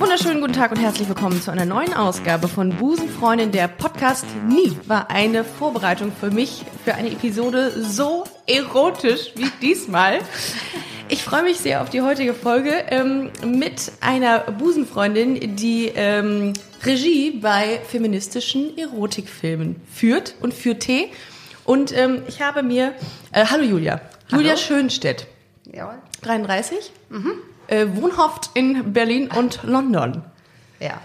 Wunderschönen guten Tag und herzlich willkommen zu einer neuen Ausgabe von Busenfreundin, der Podcast. Nie war eine Vorbereitung für mich für eine Episode so erotisch wie diesmal. Ich freue mich sehr auf die heutige Folge ähm, mit einer Busenfreundin, die ähm, Regie bei feministischen Erotikfilmen führt und führt Tee. Und ähm, ich habe mir, äh, hallo Julia, Julia Hallo. Schönstedt, Jawohl. 33, äh, wohnhaft in Berlin und London. Ja.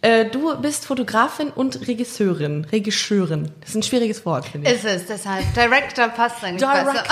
Äh, du bist Fotografin und Regisseurin. Regisseurin. Das ist ein schwieriges Wort, finde ich. Ist es, deshalb. Director passt eigentlich besser.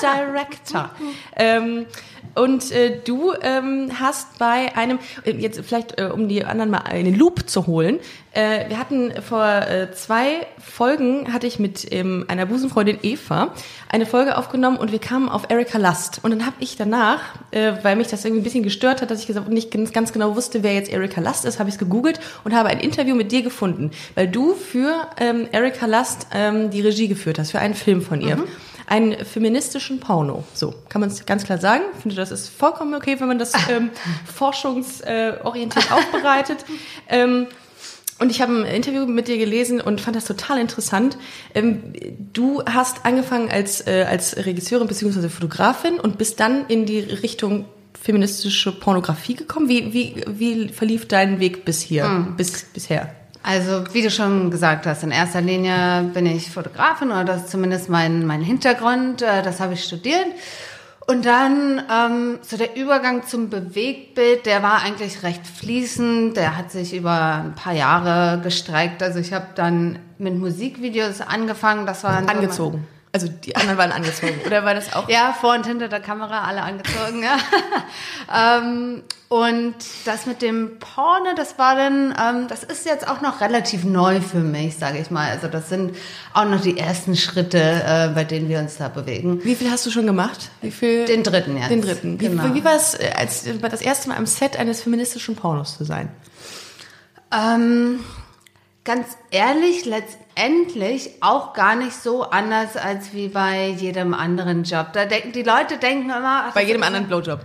Director. Director. ähm, und äh, du ähm, hast bei einem, äh, jetzt vielleicht äh, um die anderen mal in den Loop zu holen, äh, wir hatten vor äh, zwei Folgen, hatte ich mit ähm, einer Busenfreundin Eva eine Folge aufgenommen und wir kamen auf Erika Lust. Und dann habe ich danach, äh, weil mich das irgendwie ein bisschen gestört hat, dass ich gesagt, nicht ganz, ganz genau wusste, wer jetzt Erika Lust ist, habe ich es gegoogelt und habe ein Interview mit dir gefunden, weil du für ähm, Erika Lust ähm, die Regie geführt hast, für einen Film von ihr einen feministischen Porno. So, kann man es ganz klar sagen. Ich finde, das ist vollkommen okay, wenn man das ähm, forschungsorientiert aufbereitet. Ähm, und ich habe ein Interview mit dir gelesen und fand das total interessant. Ähm, du hast angefangen als, äh, als Regisseurin bzw. Fotografin und bist dann in die Richtung feministische Pornografie gekommen. Wie, wie, wie verlief dein Weg bis hier, bis, bisher? Also, wie du schon gesagt hast, in erster Linie bin ich Fotografin oder das ist zumindest mein, mein Hintergrund. äh, Das habe ich studiert. Und dann ähm, so der Übergang zum Bewegtbild, der war eigentlich recht fließend. Der hat sich über ein paar Jahre gestreckt. Also ich habe dann mit Musikvideos angefangen. Das war dann so Angezogen. Also die anderen waren angezogen. Oder war das auch? Ja, vor und hinter der Kamera alle angezogen, ja. ähm, und das mit dem Porno, das war dann, ähm, das ist jetzt auch noch relativ neu für mich, sage ich mal. Also das sind auch noch die ersten Schritte, äh, bei denen wir uns da bewegen. Wie viel hast du schon gemacht? Wie viel? Den dritten jetzt. Den dritten. Wie, Genau. wie war es, äh, als äh, das erste Mal am Set eines feministischen Pornos zu sein? Ähm, ganz ehrlich, letztendlich auch gar nicht so anders als wie bei jedem anderen Job. Da denken die Leute denken immer, ach, Bei jedem anderen Blowjob.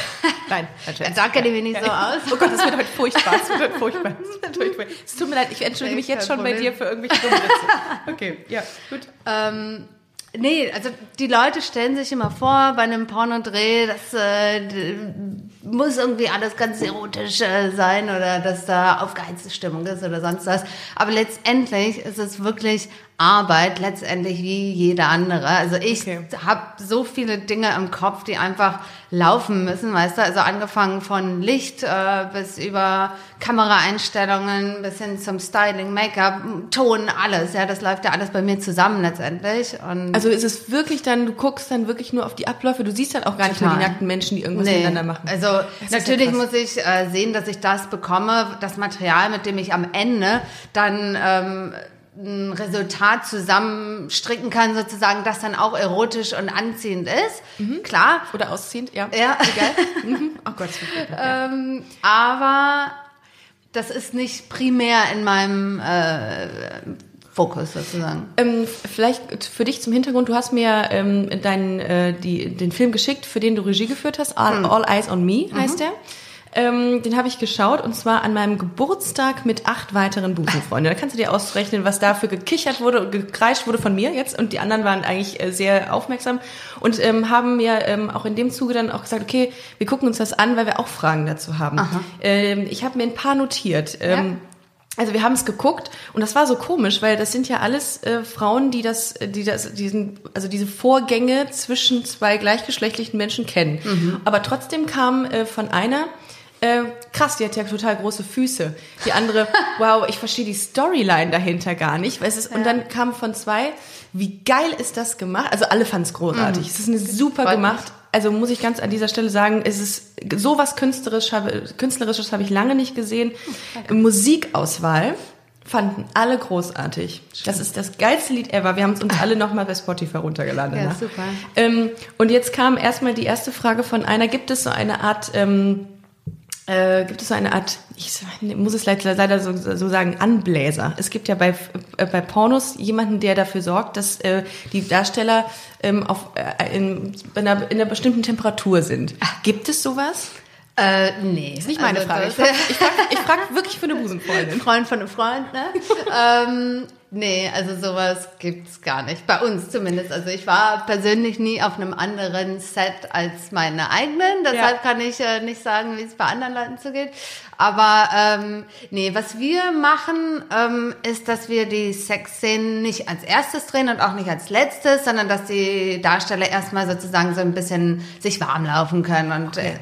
Nein, Scherz. Da kenne ich mich nicht so aus. Oh Gott, das wird heute furchtbar. Das wird heute furchtbar. Das wird furchtbar. Es tut mir leid, ich entschuldige mich jetzt schon bei Problem. dir für irgendwelche dummen Witze. Okay, ja, gut. Ähm, nee, also die Leute stellen sich immer vor, bei einem Pornodreh, das äh, muss irgendwie alles ganz erotisch äh, sein oder dass da aufgeheizte Stimmung ist oder sonst was. Aber letztendlich ist es wirklich Arbeit, letztendlich wie jeder andere. Also ich Okay. habe so viele Dinge im Kopf, die einfach laufen müssen, weißt du? Also angefangen von Licht äh, bis über Kameraeinstellungen bis hin zum Styling, Make-up, Ton, alles. Ja, das läuft ja alles bei mir zusammen letztendlich. Und Also ist es wirklich dann, du guckst dann wirklich nur auf die Abläufe, du siehst dann auch gar nicht mehr die nackten Menschen, die irgendwas Nee, miteinander machen. Also Das ja natürlich muss ich äh, sehen, dass ich das bekomme, das Material, mit dem ich am Ende dann ähm, ein Resultat zusammenstricken kann, sozusagen, das dann auch erotisch und anziehend ist. Klar. Oder ausziehend, ja. Ja. Egal. Mhm. Oh Gott, gut. Ähm, aber das ist nicht primär in meinem äh, Fokus sozusagen. Ähm, vielleicht für dich zum Hintergrund, du hast mir ähm, deinen, äh, die, den Film geschickt, für den du Regie geführt hast, All, All Eyes on Me heißt der. Ähm, den habe ich geschaut und zwar an meinem Geburtstag mit acht weiteren Busenfreunden. Da kannst du dir ausrechnen, was dafür gekichert wurde und gekreischt wurde von mir jetzt und die anderen waren eigentlich äh, sehr aufmerksam und ähm, haben mir ähm, auch in dem Zuge dann auch gesagt, okay, wir gucken uns das an, weil wir auch Fragen dazu haben. Ähm, ich habe mir ein paar notiert. Ähm, also wir haben es geguckt und das war so komisch, weil das sind ja alles äh, Frauen, die das, die das, diesen, also diese Vorgänge zwischen zwei gleichgeschlechtlichen Menschen kennen. Aber trotzdem kam äh, von einer, äh, krass, die hat ja total große Füße. Die andere, wow, ich verstehe die Storyline dahinter gar nicht. Weil es ist, Und dann kam von zwei, wie geil ist das gemacht? Also alle fanden es großartig. Es ist eine super Freut gemacht. Also muss ich ganz an dieser Stelle sagen, es ist sowas künstlerisch künstlerisches habe ich lange nicht gesehen. Musikauswahl fanden alle großartig. Das ist das geilste Lied ever. Wir haben es uns alle nochmal bei Spotify runtergeladen. Ja, ne? super. Ähm, und jetzt kam erstmal die erste Frage von einer. Gibt es so eine Art, ähm, äh, gibt es so eine Art, ich muss es leider, leider so, so sagen, Anbläser. Es gibt ja bei, äh, bei Pornos jemanden, der dafür sorgt, dass äh, die Darsteller ähm, auf, äh, in, in, einer, in einer bestimmten Temperatur sind. Gibt es sowas? Äh, nee. Ist nicht meine Also Frage. Ich frage ich frag, ich frag wirklich für eine Busenfreundin. Freund von einem Freund, ne? ähm, nee, also sowas gibt's gar nicht. Bei uns zumindest. Also ich war persönlich nie auf einem anderen Set als meine eigenen. Deshalb kann ich äh, nicht sagen, wie es bei anderen Leuten zugeht. Aber ähm, nee, was wir machen, ähm, ist, dass wir die Sexszenen nicht als erstes drehen und auch nicht als letztes, sondern dass die Darsteller erstmal sozusagen so ein bisschen sich warm laufen können und äh,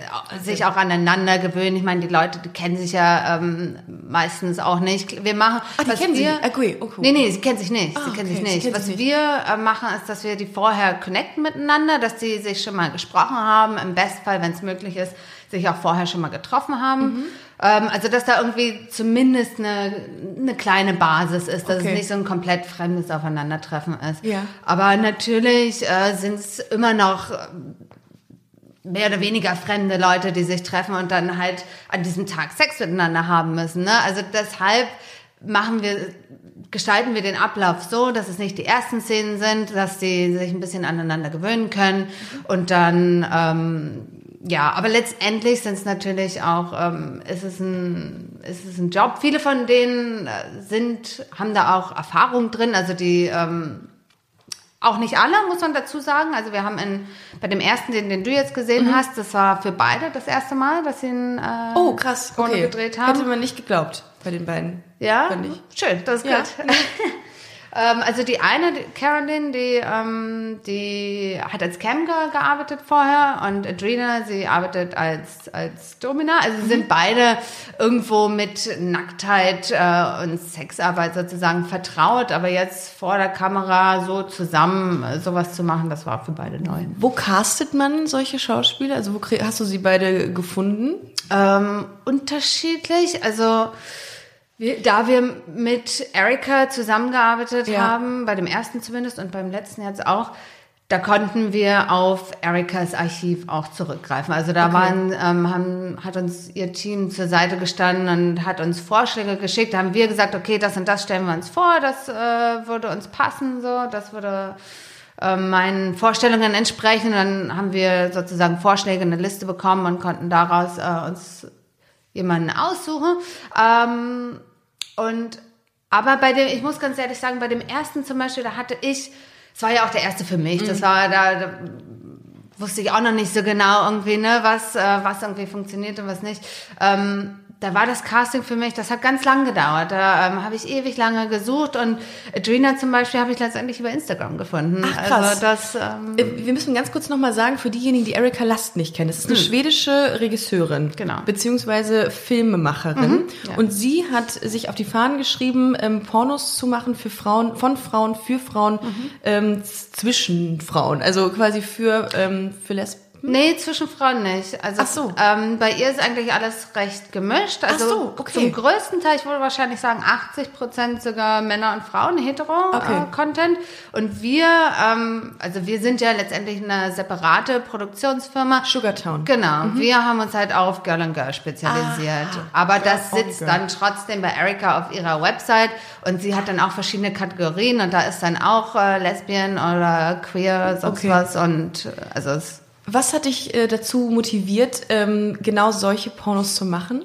sich auch aneinander gewöhnen. Ich meine, die Leute, die kennen sich ja ähm, meistens auch nicht. Wir machen, Ah, die was kennen wir, sich. Okay, okay. Nee, nee, sie kennen sich nicht. Ah, sie kennen okay, sich sie nicht. kennen Was wir äh, machen, ist, dass wir die vorher connecten miteinander, dass die sich schon mal gesprochen haben, im Bestfall, wenn es möglich ist, sich auch vorher schon mal getroffen haben. Mhm. Ähm, also, dass da irgendwie zumindest eine, eine kleine Basis ist, dass Okay. es nicht so ein komplett fremdes Aufeinandertreffen ist. Ja. Aber natürlich äh, sind es immer noch äh, mehr oder weniger fremde Leute, die sich treffen und dann halt an diesem Tag Sex miteinander haben müssen. Ne? Also deshalb machen wir, gestalten wir den Ablauf so, dass es nicht die ersten Szenen sind, dass die sich ein bisschen aneinander gewöhnen können und dann ähm, ja, aber letztendlich sind es natürlich auch, ähm, ist es ein, ist es ein Job. Viele von denen äh, sind, haben da auch Erfahrung drin, also die ähm, auch nicht alle, muss man dazu sagen. Also wir haben in, bei dem ersten, den, den du jetzt gesehen hast, das war für beide das erste Mal, dass sie ihn äh, Oh, krass. Okay. gedreht haben. Hätte man nicht geglaubt bei den beiden. Ja, schön, das ist Ja. gut. ähm, also die eine, die Caroline, die, ähm, die hat als Camgirl gearbeitet vorher und Adrena, sie arbeitet als, als Domina. Also sie sind beide irgendwo mit Nacktheit äh, und Sexarbeit sozusagen vertraut, aber jetzt vor der Kamera so zusammen äh, sowas zu machen, das war für beide neu. Wo castet man solche Schauspieler? Also wo hast du sie beide gefunden? Ähm, unterschiedlich. Also wir, da wir mit Erika zusammengearbeitet Ja. haben, bei dem ersten zumindest und beim letzten jetzt auch, da konnten wir auf Erikas Archiv auch zurückgreifen. Also da waren, ähm, haben, hat uns ihr Team zur Seite gestanden und hat uns Vorschläge geschickt. Da haben wir gesagt, okay, das und das stellen wir uns vor, das äh, würde uns passen, so, das würde äh, meinen Vorstellungen entsprechen. Und dann haben wir sozusagen Vorschläge, eine Liste bekommen und konnten daraus äh, uns jemanden aussuchen. Ähm, und aber bei dem, ich muss ganz ehrlich sagen, bei dem ersten zum Beispiel, da hatte ich, es war ja auch der erste für mich, das war da, da wusste ich auch noch nicht so genau irgendwie, ne, was, äh, was irgendwie funktioniert und was nicht. Ähm, da war das Casting für mich, das hat ganz lang gedauert. Da ähm, habe ich ewig lange gesucht und Adrena zum Beispiel habe ich letztendlich über Instagram gefunden. Ach, krass. Also das, ähm, Äh, Wir müssen ganz kurz nochmal sagen, für diejenigen, die Erika Last nicht kennen, das ist eine schwedische Regisseurin, Genau. beziehungsweise Filmemacherin. ja. Und sie hat sich auf die Fahnen geschrieben, ähm, Pornos zu machen für Frauen, von Frauen, für Frauen, ähm, z- zwischen Frauen. Also quasi für, ähm, für Lesben. Nee, zwischen Frauen nicht. Also? Ach so. ähm, bei ihr ist eigentlich alles recht gemischt. Also so, okay. zum größten Teil, ich würde wahrscheinlich sagen, 80 Prozent sogar Männer und Frauen, hetero Okay. äh. Und wir, ähm, also wir sind ja letztendlich eine separate Produktionsfirma. Sugartown. Genau, wir haben uns halt auf Girl and Girl spezialisiert. Ah, Aber Girl das sitzt Girl. dann trotzdem bei Erika auf ihrer Website und sie hat dann auch verschiedene Kategorien und da ist dann auch äh, Lesbian oder Queer, sonst Okay. was und äh, also es Was hat dich äh, dazu motiviert, ähm, genau solche Pornos zu machen?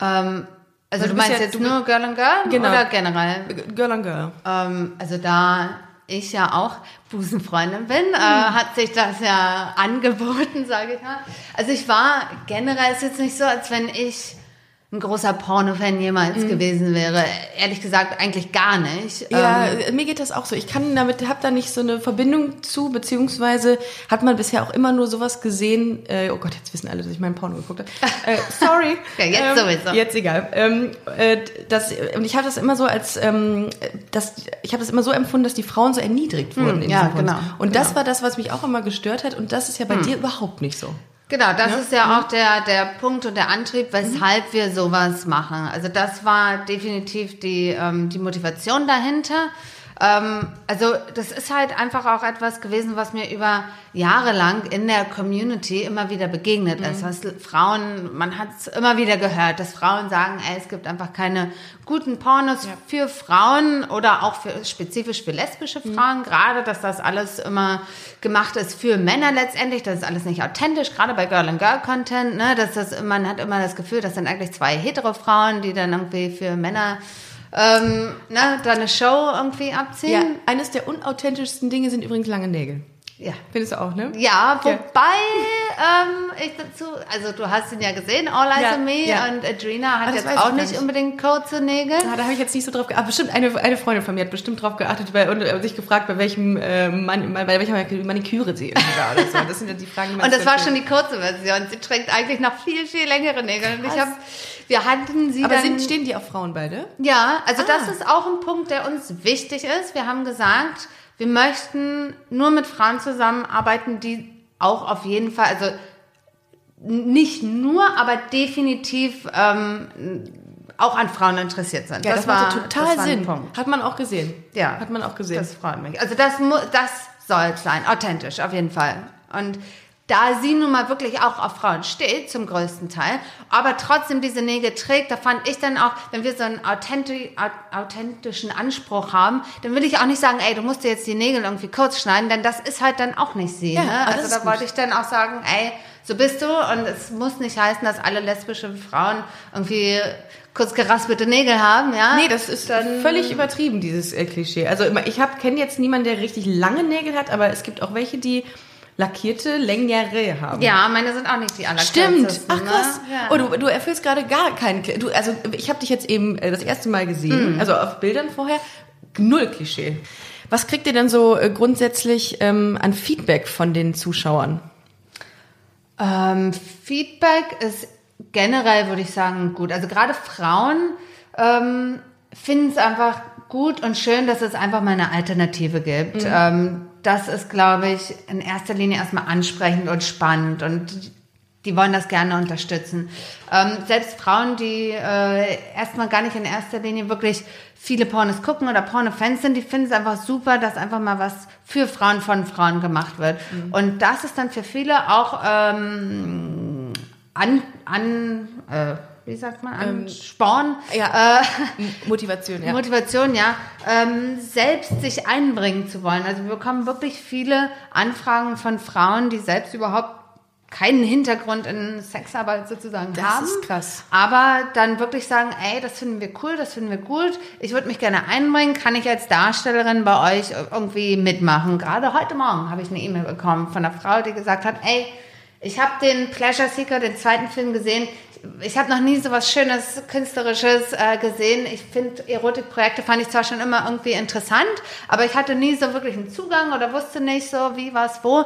Ähm, also du du meinst ja- jetzt du nur Girl and Girl Genau. oder generell? Girl on Girl. Ähm, also da ich ja auch Busenfreundin bin, äh, hat sich das ja angeboten, sage ich mal. Also ich war generell ist jetzt nicht so, als wenn ich ein großer Porno-Fan jemals gewesen wäre. Ehrlich gesagt, eigentlich gar nicht. Ja, Ähm, äh, mir geht das auch so. Ich kann damit, habe da nicht so eine Verbindung zu, beziehungsweise hat man bisher auch immer nur sowas gesehen. Äh, oh Gott, jetzt wissen alle, dass ich meinen Porno geguckt habe. Äh, sorry. Ja, jetzt ähm, sowieso. Jetzt egal. Ähm, äh, das, und ich habe das immer so als, ähm, das, ich habe das immer so empfunden, dass die Frauen so erniedrigt wurden. in Hm, ja, genau, Und das genau. Hm. war das, was mich auch immer gestört hat. Und das ist ja bei dir überhaupt nicht so. Genau, das ist ja auch der, der Punkt und der Antrieb, weshalb wir sowas machen. Also das war definitiv die, ähm, die Motivation dahinter. Ähm, also das ist halt einfach auch etwas gewesen, was mir über Jahre lang in der Community immer wieder begegnet ist. Was Frauen, man hat es immer wieder gehört, dass Frauen sagen, ey, es gibt einfach keine guten Pornos für Frauen oder auch für, spezifisch für lesbische Frauen. Gerade, dass das alles immer gemacht ist für Männer letztendlich. Das ist alles nicht authentisch, gerade bei Girl and Girl Content. Ne, dass das, man hat immer das Gefühl, das sind eigentlich zwei hetero Frauen, die dann irgendwie für Männer ähm, ne, da eine Show irgendwie abziehen. Ja, eines der unauthentischsten Dinge sind übrigens lange Nägel. Ja. Findest du auch, ne? Ja, wobei ähm, ich dazu, also du hast ihn ja gesehen, All Eyes Ja, on Me ja. und Adrena hat Ah, jetzt auch nicht unbedingt kurze Nägel. Ah, da habe ich jetzt nicht so drauf geachtet. Bestimmt eine, eine Freundin von mir hat bestimmt drauf geachtet bei, und äh, sich gefragt, bei welchem äh, Man, bei welcher Maniküre sie irgendwie war oder so. Das sind ja die Fragen, die man Und das war schon die kurze Version. Sie trägt eigentlich noch viel, viel längere Nägel. Und ich Krass. Wir hatten sie Aber dann, sind, stehen die auf Frauen beide? Ja, also das Ah. ist auch ein Punkt, der uns wichtig ist. Wir haben gesagt, wir möchten nur mit Frauen zusammenarbeiten, die auch auf jeden Fall, also nicht nur, aber definitiv ähm, auch an Frauen interessiert sind. Ja, das, macht ja total das war Sinn. Punkt. Hat man auch gesehen. Ja. Hat man auch gesehen. Das freut mich. Also das, das soll es sein, authentisch auf jeden Fall. Und da sie nun mal wirklich auch auf Frauen steht, zum größten Teil, aber trotzdem diese Nägel trägt, da fand ich dann auch, wenn wir so einen authenti au- authentischen Anspruch haben, dann will ich auch nicht sagen, ey, du musst dir jetzt die Nägel irgendwie kurz schneiden, denn das ist halt dann auch nicht sie. Ja, ne? Also da gut. wollte ich dann auch sagen, ey, so bist du und es muss nicht heißen, dass alle lesbische Frauen irgendwie kurz geraspelte Nägel haben, ja? Nee, das ist Dann- völlig übertrieben, dieses äh, Klischee. Also ich kenne jetzt niemanden, der richtig lange Nägel hat, aber es gibt auch welche, die lackierte, längere haben. Ja, meine sind auch nicht die Stimmt. allerkürzesten, Ach ne? krass. Ja. Oh, du, du erfüllst gerade gar keinen. Du, also ich habe dich jetzt eben äh, das erste Mal gesehen, Mhm. also auf Bildern vorher. Null Klischee. Was kriegt ihr denn so äh, grundsätzlich ähm, an Feedback von den Zuschauern? Ähm, Feedback ist generell, würde ich sagen, gut. Also gerade Frauen ähm, finden es einfach gut und schön, dass es einfach mal eine Alternative gibt. Ähm, das ist, glaube ich, in erster Linie erstmal ansprechend und spannend und die wollen das gerne unterstützen. Ähm, selbst Frauen, die äh, erstmal gar nicht in erster Linie wirklich viele Pornos gucken oder Porno-Fans sind, die finden es einfach super, dass einfach mal was für Frauen von Frauen gemacht wird. Und das ist dann für viele auch ähm, an, an äh, wie sagt man, an Sporn, ja. äh, Motivation, ja. Motivation, ja, ähm, selbst sich einbringen zu wollen. Also wir bekommen wirklich viele Anfragen von Frauen, die selbst überhaupt keinen Hintergrund in Sexarbeit sozusagen Das haben. ist krass. Aber dann wirklich sagen, ey, das finden wir cool, das finden wir gut. Ich würde mich gerne einbringen. Kann ich als Darstellerin bei euch irgendwie mitmachen? Gerade heute Morgen habe ich eine E-Mail bekommen von einer Frau, die gesagt hat, ey, ich habe den Pleasure Seeker, den zweiten Film gesehen. Ich habe noch nie so was Schönes, Künstlerisches äh, gesehen. Ich finde, Erotikprojekte fand ich zwar schon immer irgendwie interessant, aber ich hatte nie so wirklich einen Zugang oder wusste nicht so, wie, was, wo.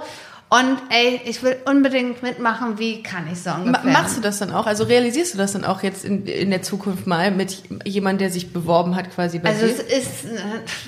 Und ey, ich will unbedingt mitmachen, wie kann ich so ungefähr. machst du das dann auch? Also realisierst du das dann auch jetzt in, in der Zukunft mal mit jemandem, der sich beworben hat quasi bei Also dir? es ist, äh,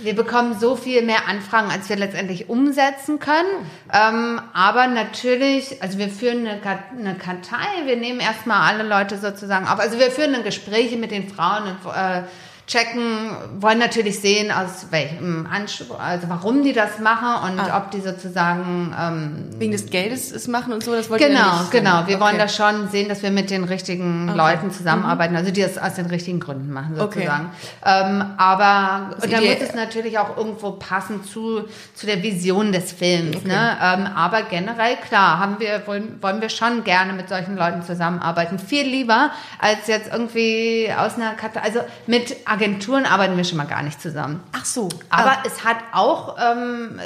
wir bekommen so viel mehr Anfragen, als wir letztendlich umsetzen können. Ähm, aber natürlich, also wir führen eine, eine Kartei, wir nehmen erstmal alle Leute sozusagen auf. Also wir führen dann Gespräche mit den Frauen und äh, checken, wollen natürlich sehen, aus welchem Anspruch, also warum die das machen und Ah. ob die sozusagen ähm, Wegen des Geldes es machen und so, das wollt ja Genau, nicht. genau. Wir wollen Okay. da schon sehen, dass wir mit den richtigen Leuten zusammenarbeiten, also die das aus den richtigen Gründen machen, Okay. sozusagen. Ähm, aber und dann muss es natürlich auch irgendwo passen zu, zu der Vision des Films. Ne? Ähm, aber generell, klar, haben wir, wollen, wollen wir schon gerne mit solchen Leuten zusammenarbeiten. Viel lieber als jetzt irgendwie aus einer Karte. Also mit Agenturen arbeiten wir schon mal gar nicht zusammen. Ach so. Aber Ah. es hat auch, ähm, äh,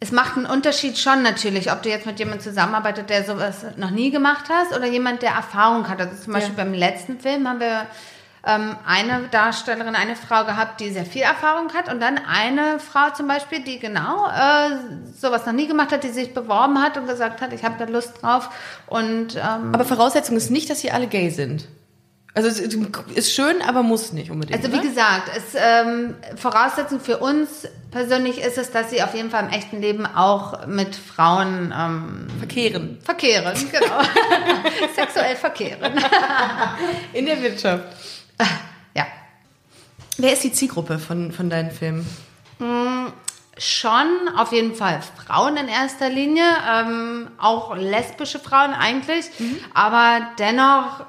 es macht einen Unterschied schon natürlich, ob du jetzt mit jemandem zusammenarbeitet, der sowas noch nie gemacht hast oder jemand, der Erfahrung hat. Also zum Beispiel Ja. beim letzten Film haben wir ähm, eine Darstellerin, eine Frau gehabt, die sehr viel Erfahrung hat und dann eine Frau zum Beispiel, die genau äh, sowas noch nie gemacht hat, die sich beworben hat und gesagt hat, ich habe da Lust drauf und ähm, Aber Voraussetzung ist nicht, dass sie alle gay sind. Also es ist schön, aber muss nicht unbedingt. Also wie oder? gesagt, es, ähm, Voraussetzung für uns persönlich ist es, dass sie auf jeden Fall im echten Leben auch mit Frauen ähm, verkehren. verkehren, genau. Sexuell verkehren. In der Wirtschaft. ja. Wer ist die Zielgruppe von, von deinen Filmen? Schon, auf jeden Fall Frauen in erster Linie, ähm, auch lesbische Frauen eigentlich, aber dennoch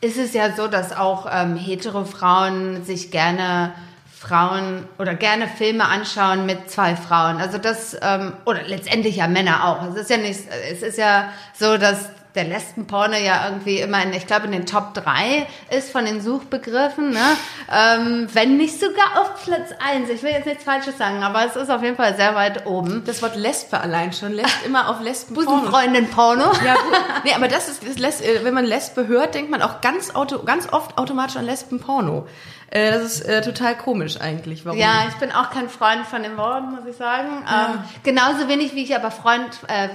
ist es ja so, dass auch ähm, hetero Frauen sich gerne Frauen oder gerne Filme anschauen mit zwei Frauen. Also das, ähm, oder letztendlich ja Männer auch. Es ist ja nicht, es ist ja so, dass der Lesbenporno ja irgendwie immer in, ich glaube, in den Top 3 ist von den Suchbegriffen, ne? Ähm, wenn nicht sogar auf Platz 1. Ich will jetzt nichts Falsches sagen, aber es ist auf jeden Fall sehr weit oben. Das Wort Lesbe allein schon lässt immer auf Lesben Busenfreundin-Porno. Ja, gut. Nee, aber das ist, das lässt, äh, wenn man Lesbe hört, denkt man auch ganz, auto, ganz oft automatisch an Lesbenporno. Äh, das ist äh, total komisch eigentlich. Warum? Ja, ich bin auch kein Freund von dem Wort, muss ich sagen. Ähm, genauso wenig wie ich aber Freund, äh,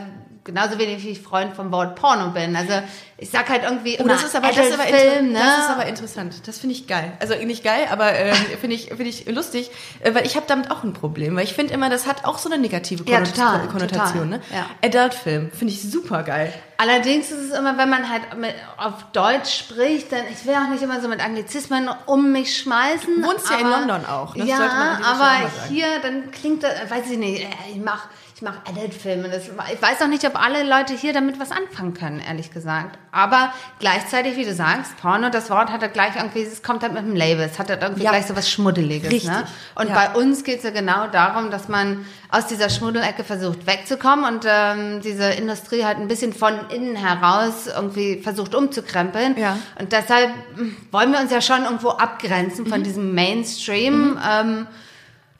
genauso wenig wie ich Freund vom Wort Porno bin. Also ich sag halt irgendwie Oh, immer das ist aber, das ist aber, Film, ne? das ist aber interessant. Das finde ich geil. Also nicht geil, aber ähm, finde ich, finde ich lustig, äh, weil ich habe damit auch ein Problem, weil ich finde immer, das hat auch so eine negative Ja, Konnot- total, Konnotation. total, Ne? ja. Adult-Film finde ich super geil. Allerdings ist es immer, wenn man halt mit, auf Deutsch spricht, dann ich will auch nicht immer so mit Anglizismen um mich schmeißen. Du wohnst ja in London auch, ne? Das Ja, aber hier dann klingt das, weiß ich nicht, äh, ich mach ich mach Adult-Filme. Das- Ich weiß auch nicht, ob alle Leute hier damit was anfangen können, ehrlich gesagt. Aber gleichzeitig, wie du sagst, Porno, das Wort hat ja gleich irgendwie, es kommt halt mit dem Label, es hat halt irgendwie Ja. gleich so was Schmuddeliges. Richtig, Ne? Und ja. bei uns geht es ja genau darum, dass man aus dieser Schmuddelecke versucht wegzukommen und ähm, diese Industrie halt ein bisschen von innen heraus irgendwie versucht umzukrempeln. Ja. Und deshalb mm, wollen wir uns ja schon irgendwo abgrenzen Mhm. von diesem Mainstream. Ähm,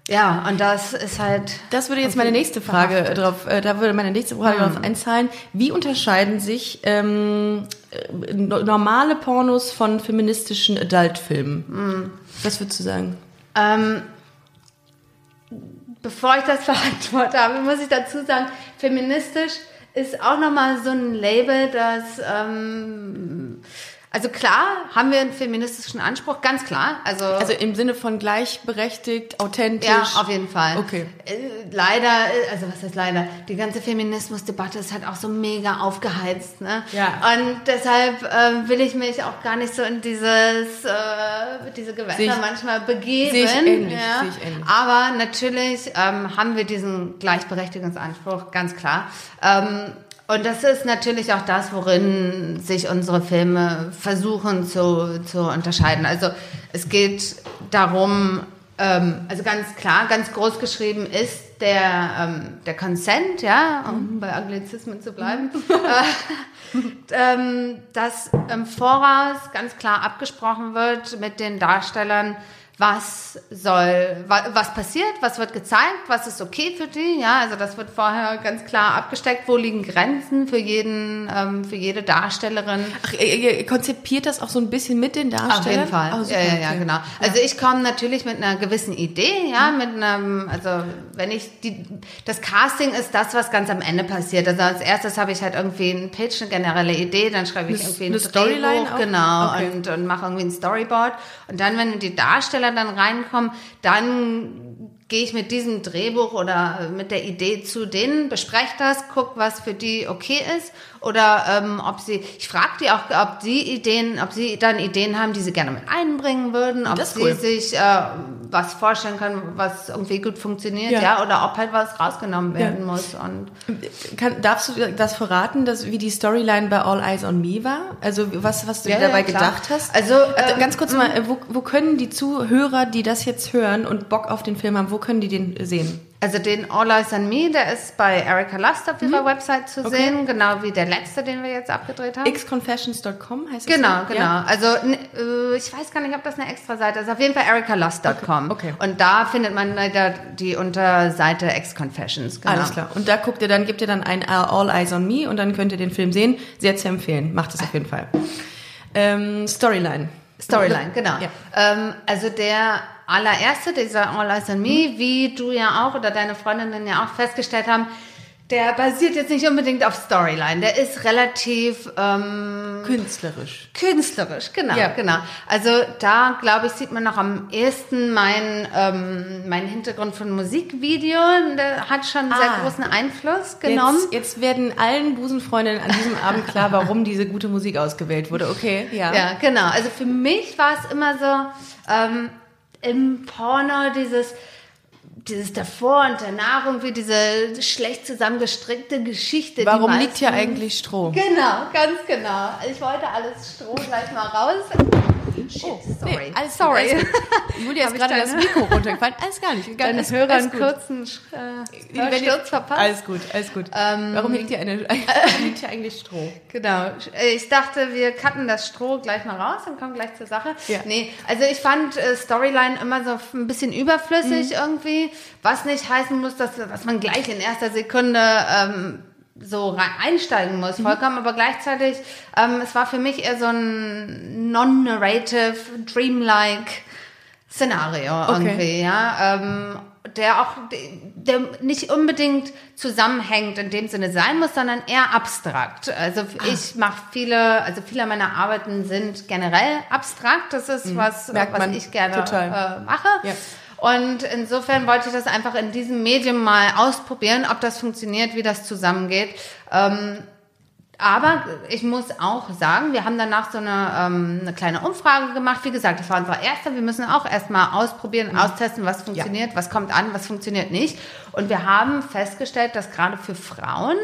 ja, und das ist halt. Das würde jetzt meine nächste Frage äh, drauf, äh, da würde meine nächste Frage Hm. drauf einzahlen. Wie unterscheiden sich ähm, äh, no- normale Pornos von feministischen Adult-Filmen? Hm. Was würdest du sagen? Ähm, bevor ich das beantworte habe, muss ich dazu sagen, feministisch ist auch nochmal so ein Label, das, ähm, also klar, haben wir einen feministischen Anspruch, ganz klar. Also, Also im Sinne von gleichberechtigt, authentisch. ja, auf jeden Fall. Okay. Äh, Leider, äh, also was heißt leider, die ganze Feminismusdebatte ist halt auch so mega aufgeheizt. Ne? Ja. Und deshalb ähm, will ich mich auch gar nicht so in dieses, äh, diese Gewässer ich- manchmal begeben. sehe ich ähnlich, ja. sehe ich ähnlich. Aber natürlich ähm, haben wir diesen Gleichberechtigungsanspruch, ganz klar. Ähm, und das ist natürlich auch das, worin sich unsere Filme versuchen zu, zu unterscheiden. Also es geht darum, ähm, also ganz klar, ganz groß geschrieben ist der, ähm, der Consent, ja, um bei Anglizismen zu bleiben, äh, ähm, dass im Voraus ganz klar abgesprochen wird mit den Darstellern, was soll, wa- was passiert, was wird gezeigt, was ist okay für die, ja, also das wird vorher ganz klar abgesteckt, wo liegen Grenzen für jeden, ähm, für jede Darstellerin. Ach, ihr, konzipiert das auch so ein bisschen mit den Darstellern? Auf jeden Fall. Oh, ja, ja, ja, genau. Also ich komme natürlich mit einer gewissen Idee, ja, mit einem, also wenn ich die, das Casting ist das, was ganz am Ende passiert. Also als erstes habe ich halt irgendwie einen Pitch, eine generelle Idee, dann schreibe ich Eine- irgendwie ein eine Storyline Drehbuch, auch? genau, Okay. und, und mache irgendwie ein Storyboard. Und dann, wenn die Darsteller dann reinkommen, dann gehe ich mit diesem Drehbuch oder mit der Idee zu denen, bespreche das, guck, was für die okay ist oder ähm, ob sie, ich frage die auch, ob die Ideen, ob sie dann Ideen haben, die sie gerne mit einbringen würden, ob sie cool. sich äh, was vorstellen können, was irgendwie gut funktioniert, Ja. ja, oder ob halt was rausgenommen werden muss und Kann, darfst du das verraten, dass, wie die Storyline bei All Eyes on Me war? Also was, was du Ja, dir dabei ja, gedacht hast? Also, Äh, ähm, ganz kurz mal, äh, wo, wo können die Zuhörer, die das jetzt hören und Bock auf den Film haben, wo können die den sehen? Also den All Eyes on Me, der ist bei Erika Lust auf ihrer Website zu Mhm. Okay. sehen, genau wie der letzte, den wir jetzt abgedreht haben. xconfessions.com heißt es Genau, so? genau. Ja? Also äh, ich weiß gar nicht, ob das eine extra Seite ist. Auf jeden Fall ericalust.com. Okay, okay. Und da findet man leider die Unterseite Ex-Confessions. Genau. Alles klar. Und da guckt ihr dann, gebt ihr dann ein All Eyes on Me und dann könnt ihr den Film sehen. Sehr zu empfehlen. Macht es auf jeden Fall. Ähm, Storyline. Storyline, genau. Ja. Ähm, also der allererste, dieser All Eyes on Me, wie du ja auch oder deine Freundinnen ja auch festgestellt haben, Der basiert jetzt nicht unbedingt auf Storyline. Der ist relativ ähm, Künstlerisch. künstlerisch, genau, Ja. genau. Also da glaube ich sieht man noch am ehesten meinen ähm, meinen Hintergrund von Musikvideo. Der hat schon einen sehr Ah. großen Einfluss genommen. Jetzt, jetzt werden allen Busenfreundinnen an diesem Abend klar, warum diese gute Musik ausgewählt wurde. Okay, ja. Ja, genau. Also für mich war es immer so ähm, im Porno dieses dieses davor und danach irgendwie diese schlecht zusammengestrickte Geschichte. Warum liegt hier eigentlich Stroh? Genau, ganz genau. Ich wollte alles Stroh gleich mal raus. Shit, sorry. Oh, Nee, alles sorry. Alles gut. Julia ist gerade das Mikro runtergefallen. Alles gar nicht. Deine alles- Hörer einen gut. kurzen äh, Hörsturz jetzt- verpasst. Alles gut, alles gut. Warum liegt hier, eine, liegt hier eigentlich Stroh? Genau. Ich dachte, wir cutten das Stroh gleich mal raus und kommen gleich zur Sache. Ja. Nee, also ich fand äh, Storyline immer so ein bisschen überflüssig irgendwie, was nicht heißen muss, dass, dass man gleich in erster Sekunde ähm, so einsteigen muss, vollkommen, aber gleichzeitig, ähm, es war für mich eher so ein non-narrative, dreamlike Szenario irgendwie, ja, ähm, der auch, der nicht unbedingt zusammenhängend in dem Sinne sein muss, sondern eher abstrakt. Also ich mache viele, also viele meiner Arbeiten sind generell abstrakt. Das ist was, Merkt was ich gerne äh, mache. Ja. Und insofern wollte ich das einfach in diesem Medium mal ausprobieren, ob das funktioniert, wie das zusammengeht. Ähm, aber ich muss auch sagen, wir haben danach so eine, ähm, eine kleine Umfrage gemacht. Wie gesagt, das war unser erster. Wir müssen auch erstmal ausprobieren, austesten, was funktioniert, was kommt an, was funktioniert nicht. Und wir haben festgestellt, dass gerade für Frauen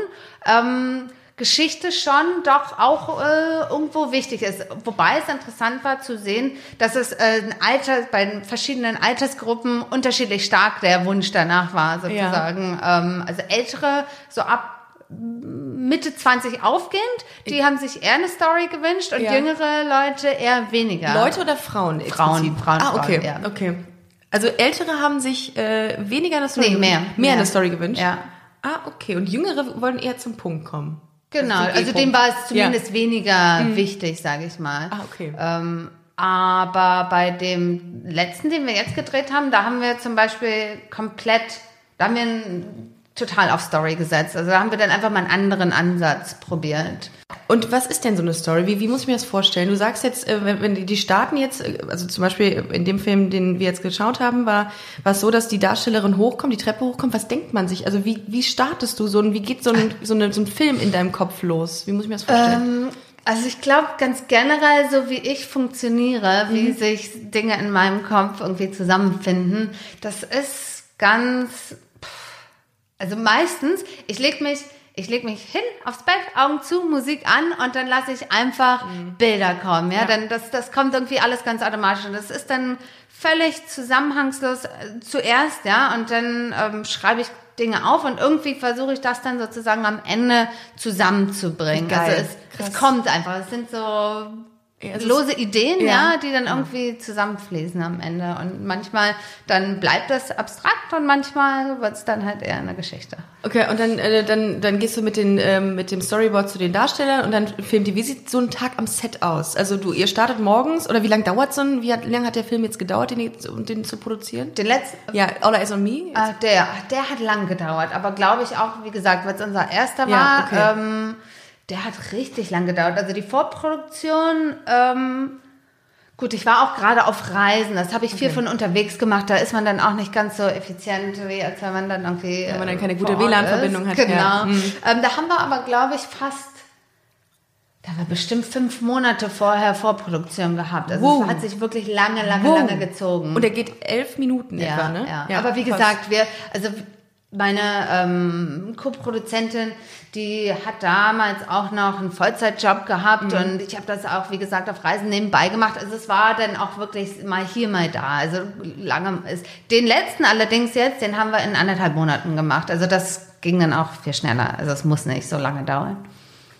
ähm, Geschichte schon doch auch äh, irgendwo wichtig ist. Wobei es interessant war zu sehen, dass es äh, ein Alter, bei den verschiedenen Altersgruppen unterschiedlich stark der Wunsch danach war, sozusagen. Ähm, also ältere, so ab Mitte 20 aufgehend, die haben sich eher eine Story gewünscht und Ja. jüngere Leute eher weniger. Leute oder Frauen? Frauen, explizit? Frauen, Ah, okay, Frauen, ja. okay. Also Ältere haben sich äh, weniger eine Story Nee, mehr. gewünscht? Mehr, Mehr. eine Story gewünscht? Ja. Ah, okay. Und Jüngere wollen eher zum Punkt kommen. Genau, zum also dem war es zumindest Ja. weniger wichtig, sage ich mal. Ah, okay. Ähm, aber bei dem letzten, den wir jetzt gedreht haben, da haben wir zum Beispiel komplett, da haben wir ein, total auf Story gesetzt. Also da haben wir dann einfach mal einen anderen Ansatz probiert. Und was ist denn so eine Story? Wie, wie muss ich mir das vorstellen? Du sagst jetzt, äh, wenn, wenn die, die starten jetzt, äh, also zum Beispiel in dem Film, den wir jetzt geschaut haben, war, war es so, dass die Darstellerin hochkommt, die Treppe hochkommt. Was denkt man sich? Also wie, wie startest du so ein, wie geht so ein, so, eine, so ein Film in deinem Kopf los? Wie muss ich mir das vorstellen? Ähm, also ich glaube ganz generell, so wie ich funktioniere, Mhm. wie sich Dinge in meinem Kopf irgendwie zusammenfinden, das ist ganz, also meistens, ich leg mich, ich leg mich hin aufs Bett, Augen zu, Musik an und dann lasse ich einfach Bilder kommen, ja, Mhm. Ja. dann das, das kommt irgendwie alles ganz automatisch und das ist dann völlig zusammenhangslos äh, zuerst, ja, und dann ähm, schreibe ich Dinge auf und irgendwie versuche ich das dann sozusagen am Ende zusammenzubringen. Also es, es kommt einfach. Es sind so lose Ideen, ja. ja, die dann irgendwie zusammenfließen am Ende. Und manchmal dann bleibt das abstrakt und manchmal wird es dann halt eher eine Geschichte. Okay, und dann, äh, dann, dann gehst du mit, den, ähm, mit dem Storyboard zu den Darstellern und dann filmt die. Wie sieht so ein Tag am Set aus? Also du, ihr startet morgens oder wie lange dauert so ein, wie hat, lange hat der Film jetzt gedauert, den, den zu produzieren? Den letzten, Ja, All Eyes on Me? äh, der, der hat lang gedauert, aber glaube ich auch, wie gesagt, weil es unser erster Ja, war, okay. ähm, der hat richtig lang gedauert. Also die Vorproduktion, ähm, Gut, ich war auch gerade auf Reisen. Das habe ich viel von unterwegs gemacht. Da ist man dann auch nicht ganz so effizient, wie als wenn man dann irgendwie. Wenn man dann äh, keine gute WLAN-Verbindung hat, Genau. ja. Mhm. Ähm, da haben wir aber, glaube ich, fast. Da wir bestimmt fünf Monate vorher Vorproduktion gehabt. Also Wow. es hat sich wirklich lange, lange, Wow. lange gezogen. Und er geht elf Minuten ja, etwa, ne? ja. Aber wie krass. gesagt, wir, also meine ähm, Co-Produzentin, die hat damals auch noch einen Vollzeitjob gehabt Mhm. und ich habe das auch, wie gesagt, auf Reisen nebenbei gemacht. Also es war dann auch wirklich mal hier, mal da. Also lange ist. Den letzten allerdings jetzt, den haben wir in anderthalb Monaten gemacht. Also das ging dann auch viel schneller. Also es muss nicht so lange dauern.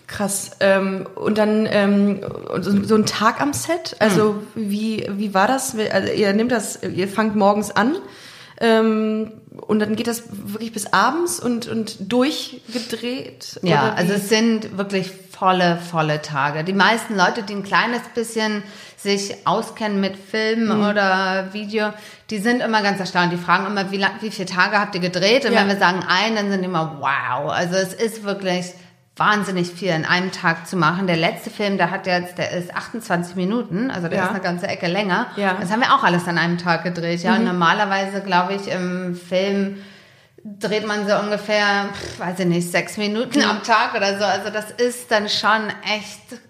Krass. Ähm, und dann ähm, so, so ein Tag am Set. Also Hm. wie wie war das? Also ihr nehmt das, ihr fangt morgens an ähm, und dann geht das wirklich bis abends und und durchgedreht. Ja, also es sind wirklich volle, volle Tage. Die meisten Leute, die ein kleines bisschen sich auskennen mit Film Mhm. oder Video, die sind immer ganz erstaunt. Die fragen immer, wie, lang, wie viele Tage habt ihr gedreht? Und Ja. wenn wir sagen ein, dann sind die immer, wow. Also es ist wirklich wahnsinnig viel in einem Tag zu machen. Der letzte Film, der hat jetzt, der ist 28 Minuten, also der Ja. ist eine ganze Ecke länger. Ja. Mhm. Das haben wir auch alles an einem Tag gedreht. Ja, Und normalerweise glaube ich im Film dreht man so ungefähr, pf, weiß ich nicht, sechs Minuten am Tag oder so. Also das ist dann schon echt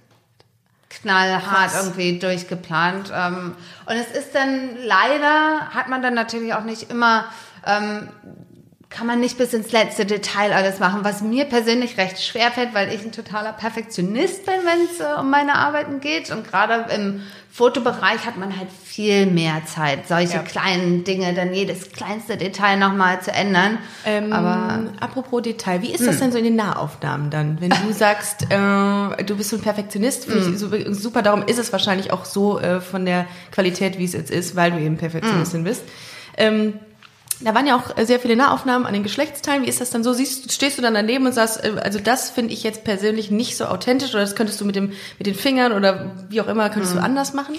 knallhart Krass. irgendwie durchgeplant. Ähm, und es ist dann leider, hat man dann natürlich auch nicht immer, ähm, kann man nicht bis ins letzte Detail alles machen, was mir persönlich recht schwer fällt, weil ich ein totaler Perfektionist bin, wenn es äh, um meine Arbeiten geht. Und gerade im Fotobereich hat man halt viel mehr Zeit, solche Ja. kleinen Dinge, dann jedes kleinste Detail nochmal zu ändern. Ähm, Aber apropos Detail, wie ist das denn so in den Nahaufnahmen dann? Wenn du sagst, äh, du bist so ein Perfektionist, finde ich su- super, darum ist es wahrscheinlich auch so äh, von der Qualität, wie es jetzt ist, weil du eben Perfektionistin bist. Ähm, da waren ja auch äh, sehr viele Nahaufnahmen an den Geschlechtsteilen. Wie ist das dann so? Siehst, stehst du dann daneben und sagst, äh, also das finde ich jetzt persönlich nicht so authentisch oder das könntest du mit dem mit den Fingern oder wie auch immer könntest du anders machen?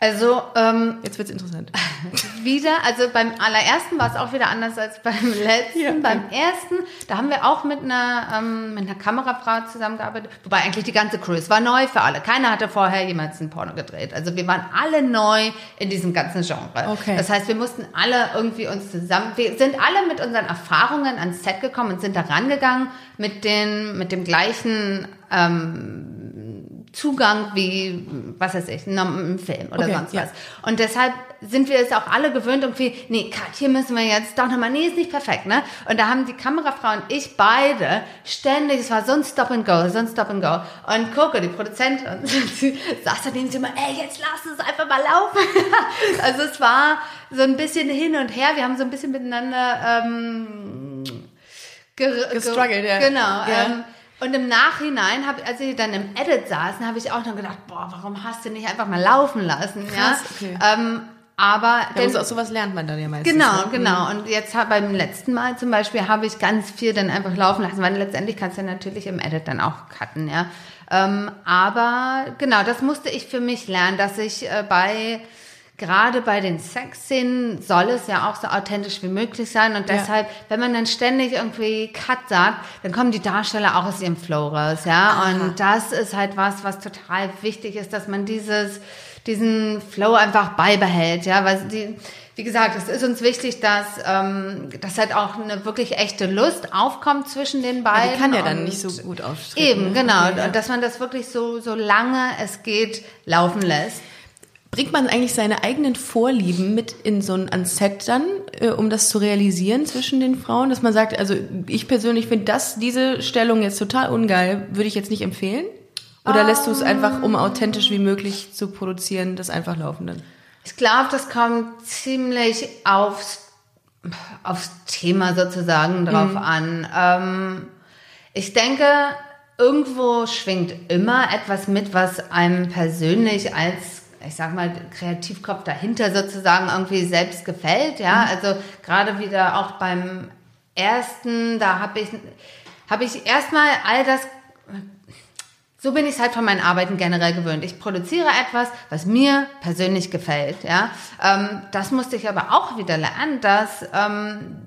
Also ähm, Jetzt wird's interessant. wieder, also beim allerersten war es auch wieder anders als beim letzten. Ja. Beim ersten, da haben wir auch mit einer, ähm, mit einer Kamerafrau zusammengearbeitet, wobei eigentlich die ganze Crew, es war neu für alle. Keiner hatte vorher jemals ein Porno gedreht. Also wir waren alle neu in diesem ganzen Genre. Okay. Das heißt, wir mussten alle irgendwie uns zusammen, wir sind alle mit unseren Erfahrungen ans Set gekommen und sind da rangegangen mit den, mit dem gleichen, ähm, Zugang wie, was weiß ich, ein Film oder Okay, sonst ja. was. Und deshalb sind wir es auch alle gewöhnt, irgendwie, nee, Kat, hier müssen wir jetzt doch nochmal, nee, ist nicht perfekt, ne? Und da haben die Kamerafrau und ich beide ständig, es war so ein Stop and Go, so ein Stop and Go. Und Coco, die Produzentin, sie saß daneben sie immer, ey, jetzt lass es einfach mal laufen. also es war so ein bisschen hin und her, wir haben so ein bisschen miteinander, ähm, Gestruggelt, ja. Genau. Ja. Ähm, und im Nachhinein, hab, als wir dann im Edit saßen, habe ich auch noch gedacht, boah, warum hast du nicht einfach mal laufen lassen? Krass, ja? okay. Ähm, aber Ja, denn- aus sowas lernt man dann ja meistens. Genau, ne? genau. Und jetzt hab, beim letzten Mal zum Beispiel habe ich ganz viel dann einfach laufen lassen, weil letztendlich kannst du natürlich im Edit dann auch cutten, ja. Ähm, aber genau, das musste ich für mich lernen, dass ich äh, bei gerade bei den Sexszenen soll es ja auch so authentisch wie möglich sein und Ja. deshalb, wenn man dann ständig irgendwie Cut sagt, dann kommen die Darsteller auch aus ihrem Flow raus, ja. Und das ist halt was, was total wichtig ist, dass man dieses diesen Flow einfach beibehält, ja, weil die, wie gesagt, es ist uns wichtig, dass, ähm, dass halt auch eine wirklich echte Lust aufkommt zwischen den beiden. Ja, die kann ja dann und nicht so gut auftreten. Eben, ne? genau, Okay, ja. dass man das wirklich so, so lange es geht laufen lässt. Bringt man eigentlich seine eigenen Vorlieben mit in so ein Set dann, äh, um das zu realisieren zwischen den Frauen, dass man sagt, also ich persönlich finde das diese Stellung jetzt total ungeil, würde ich jetzt nicht empfehlen? Oder lässt du es einfach, um authentisch wie möglich zu produzieren, das einfach laufen dann? Ich glaube, das kommt ziemlich aufs, aufs Thema sozusagen drauf Mhm. an. Ähm, ich denke, irgendwo schwingt immer etwas mit, was einem persönlich als ich sag mal, Kreativkopf dahinter sozusagen irgendwie selbst gefällt, ja. Also gerade wieder auch beim ersten, da habe ich, habe ich erstmal all das so bin ich es halt von meinen Arbeiten generell gewöhnt. Ich produziere etwas, was mir persönlich gefällt. Ja, ähm, das musste ich aber auch wieder lernen, dass ähm,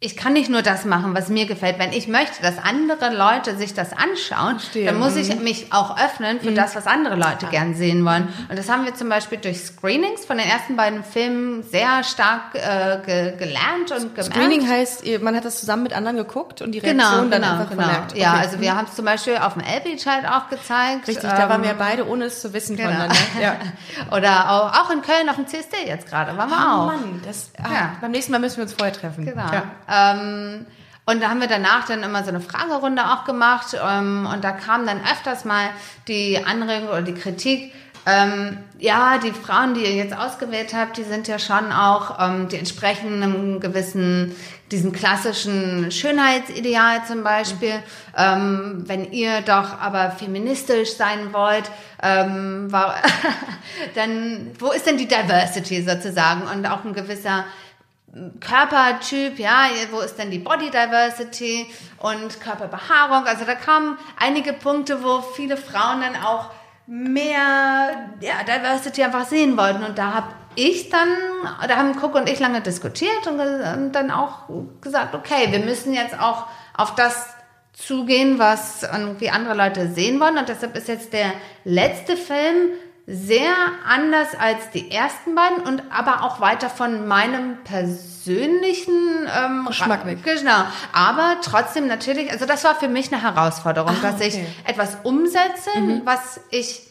ich kann nicht nur das machen, was mir gefällt. Wenn ich möchte, dass andere Leute sich das anschauen, Verstehe. dann muss ich Mhm. mich auch öffnen für das, was andere Leute gern sehen wollen. Und das haben wir zum Beispiel durch Screenings von den ersten beiden Filmen sehr stark äh, ge gelernt und gemerkt. Screening heißt, man hat das zusammen mit anderen geguckt und die Reaktion Genau, dann genau, einfach genau. vermerkt. Ja, Okay. also wir haben es zum Beispiel auf dem L-Beach halt auch gezeigt. Richtig, da waren wir Ähm, beide, ohne es zu wissen Genau. voneinander. Ja. Oder auch, auch in Köln auf dem CSD jetzt gerade, waren wir Oh auch. Mann, das, ah, Ja. beim nächsten Mal müssen wir uns vorher treffen. Genau. Ähm, und da haben wir danach dann immer so eine Fragerunde auch gemacht ähm, und da kam dann öfters mal die Anregung oder die Kritik, ähm, ja, die Frauen, die ihr jetzt ausgewählt habt, die sind ja schon auch, ähm, die entsprechen einem gewissen, diesem klassischen Schönheitsideal zum Beispiel. Ähm, wenn ihr doch aber feministisch sein wollt, ähm, war, dann, wo ist denn die Diversity sozusagen und auch ein gewisser Körpertyp, ja, wo ist denn die Body Diversity und Körperbehaarung. Also da kamen einige Punkte, wo viele Frauen dann auch mehr ja, Diversity einfach sehen wollten. Und da habe ich dann, da haben Cook und ich lange diskutiert und, und dann auch gesagt, okay, wir müssen jetzt auch auf das zugehen, was irgendwie andere Leute sehen wollen. Und deshalb ist jetzt der letzte Film sehr anders als die ersten beiden und aber auch weiter von meinem persönlichen ähm, Geschmack weg. Genau. Aber trotzdem natürlich, also das war für mich eine Herausforderung, Ah, dass ich etwas umsetze, was ich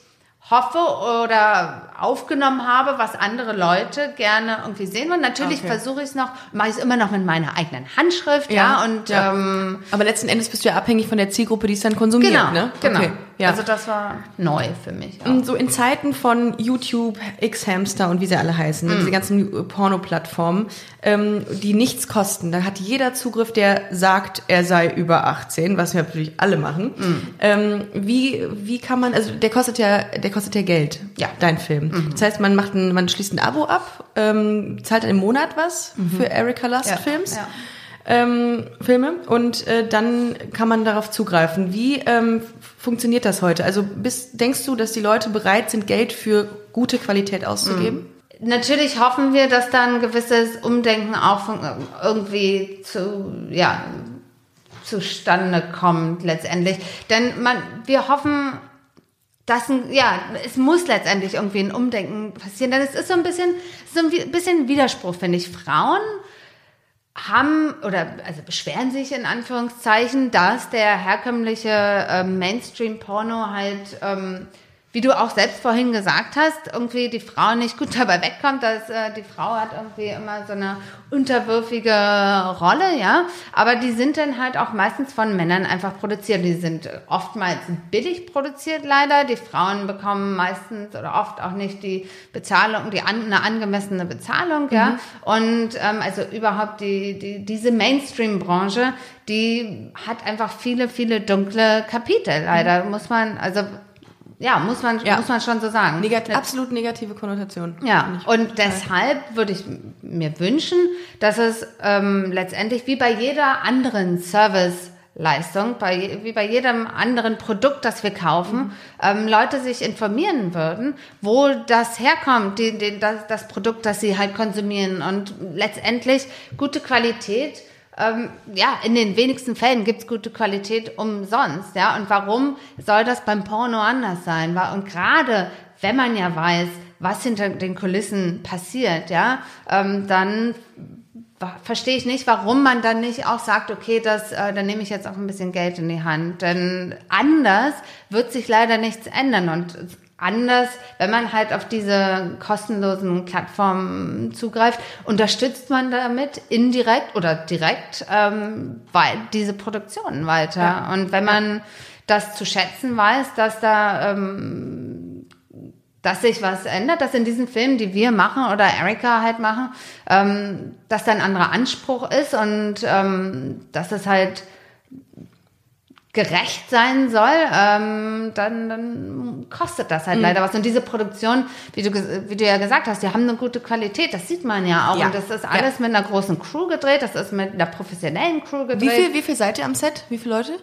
hoffe oder aufgenommen habe, was andere Leute gerne irgendwie sehen wollen. Natürlich Okay. versuche ich es noch, mache ich es immer noch mit meiner eigenen Handschrift, ja, und ja. Ähm, Aber letzten Endes bist du ja abhängig von der Zielgruppe, die es dann konsumiert, genau, ne? genau. Okay, ja. Also das war neu für mich. Auch. So in Zeiten von YouTube, X-Hamster und wie sie alle heißen, Mhm. diese ganzen Porno-Plattformen, ähm, die nichts kosten, da hat jeder Zugriff, der sagt, er sei über 18, was wir natürlich alle machen. Mhm. Ähm, wie, wie kann man, also der kostet ja, der kostet ja Geld, Ja. dein Film. Das heißt, man macht ein, man schließt ein Abo ab, ähm, zahlt im Monat was für Erika Lust Mhm. Ja, Films. ja. Ähm, Filme und äh, dann kann man darauf zugreifen. Wie ähm, funktioniert das heute? Also bist, denkst du, dass die Leute bereit sind, Geld für gute Qualität auszugeben? Natürlich hoffen wir, dass da ein gewisses Umdenken auch von, irgendwie zu, ja, zustande kommt letztendlich. Denn man, wir hoffen, dass ein, ja, es muss letztendlich irgendwie ein Umdenken passieren. Denn es ist so ein bisschen, so ein bisschen Widerspruch, finde ich. Frauen haben oder also beschweren sich in Anführungszeichen, dass der herkömmliche ähm, Mainstream-Porno halt, ähm, wie du auch selbst vorhin gesagt hast, irgendwie die Frau nicht gut dabei wegkommt, dass äh, die Frau hat irgendwie immer so eine unterwürfige Rolle, ja. Aber die sind dann halt auch meistens von Männern einfach produziert. Die sind oftmals billig produziert leider. Die Frauen bekommen meistens oder oft auch nicht die Bezahlung, die an, eine angemessene Bezahlung, ja. Und ähm, also überhaupt die, die diese Mainstream-Branche, die hat einfach viele, viele dunkle Kapitel. Leider muss man, also ja, muss man, Ja. muss man schon so sagen. Negat absolut negative Konnotation. Ja, und deshalb würde ich mir wünschen, dass es ähm, letztendlich wie bei jeder anderen Serviceleistung, bei, je- wie bei jedem anderen Produkt, das wir kaufen, ähm, Leute sich informieren würden, wo das herkommt, die, die, das, das Produkt, das sie halt konsumieren und letztendlich gute Qualität ähm, ja, in den wenigsten Fällen gibt's gute Qualität umsonst, ja. Und warum soll das beim Porno anders sein? Und gerade wenn man ja weiß, was hinter den Kulissen passiert, ja, ähm, dann verstehe ich nicht, warum man dann nicht auch sagt, okay, das, äh, dann nehme ich jetzt auch ein bisschen Geld in die Hand. Denn anders wird sich leider nichts ändern und anders, wenn man halt auf diese kostenlosen Plattformen zugreift, unterstützt man damit indirekt oder direkt ähm, diese Produktionen weiter. Ja. Und wenn man das zu schätzen weiß, dass da ähm, dass sich was ändert, dass in diesen Filmen, die wir machen oder Erika halt machen, ähm, dass da ein anderer Anspruch ist und ähm, dass es halt gerecht sein soll, ähm, dann, dann kostet das halt leider was. Und diese Produktion, wie du, wie du ja gesagt hast, die haben eine gute Qualität. Das sieht man ja auch. Ja. Und das ist alles mit einer großen Crew gedreht. Das ist mit einer professionellen Crew gedreht. Wie viel, wie viel seid ihr am Set? Wie viele Leute?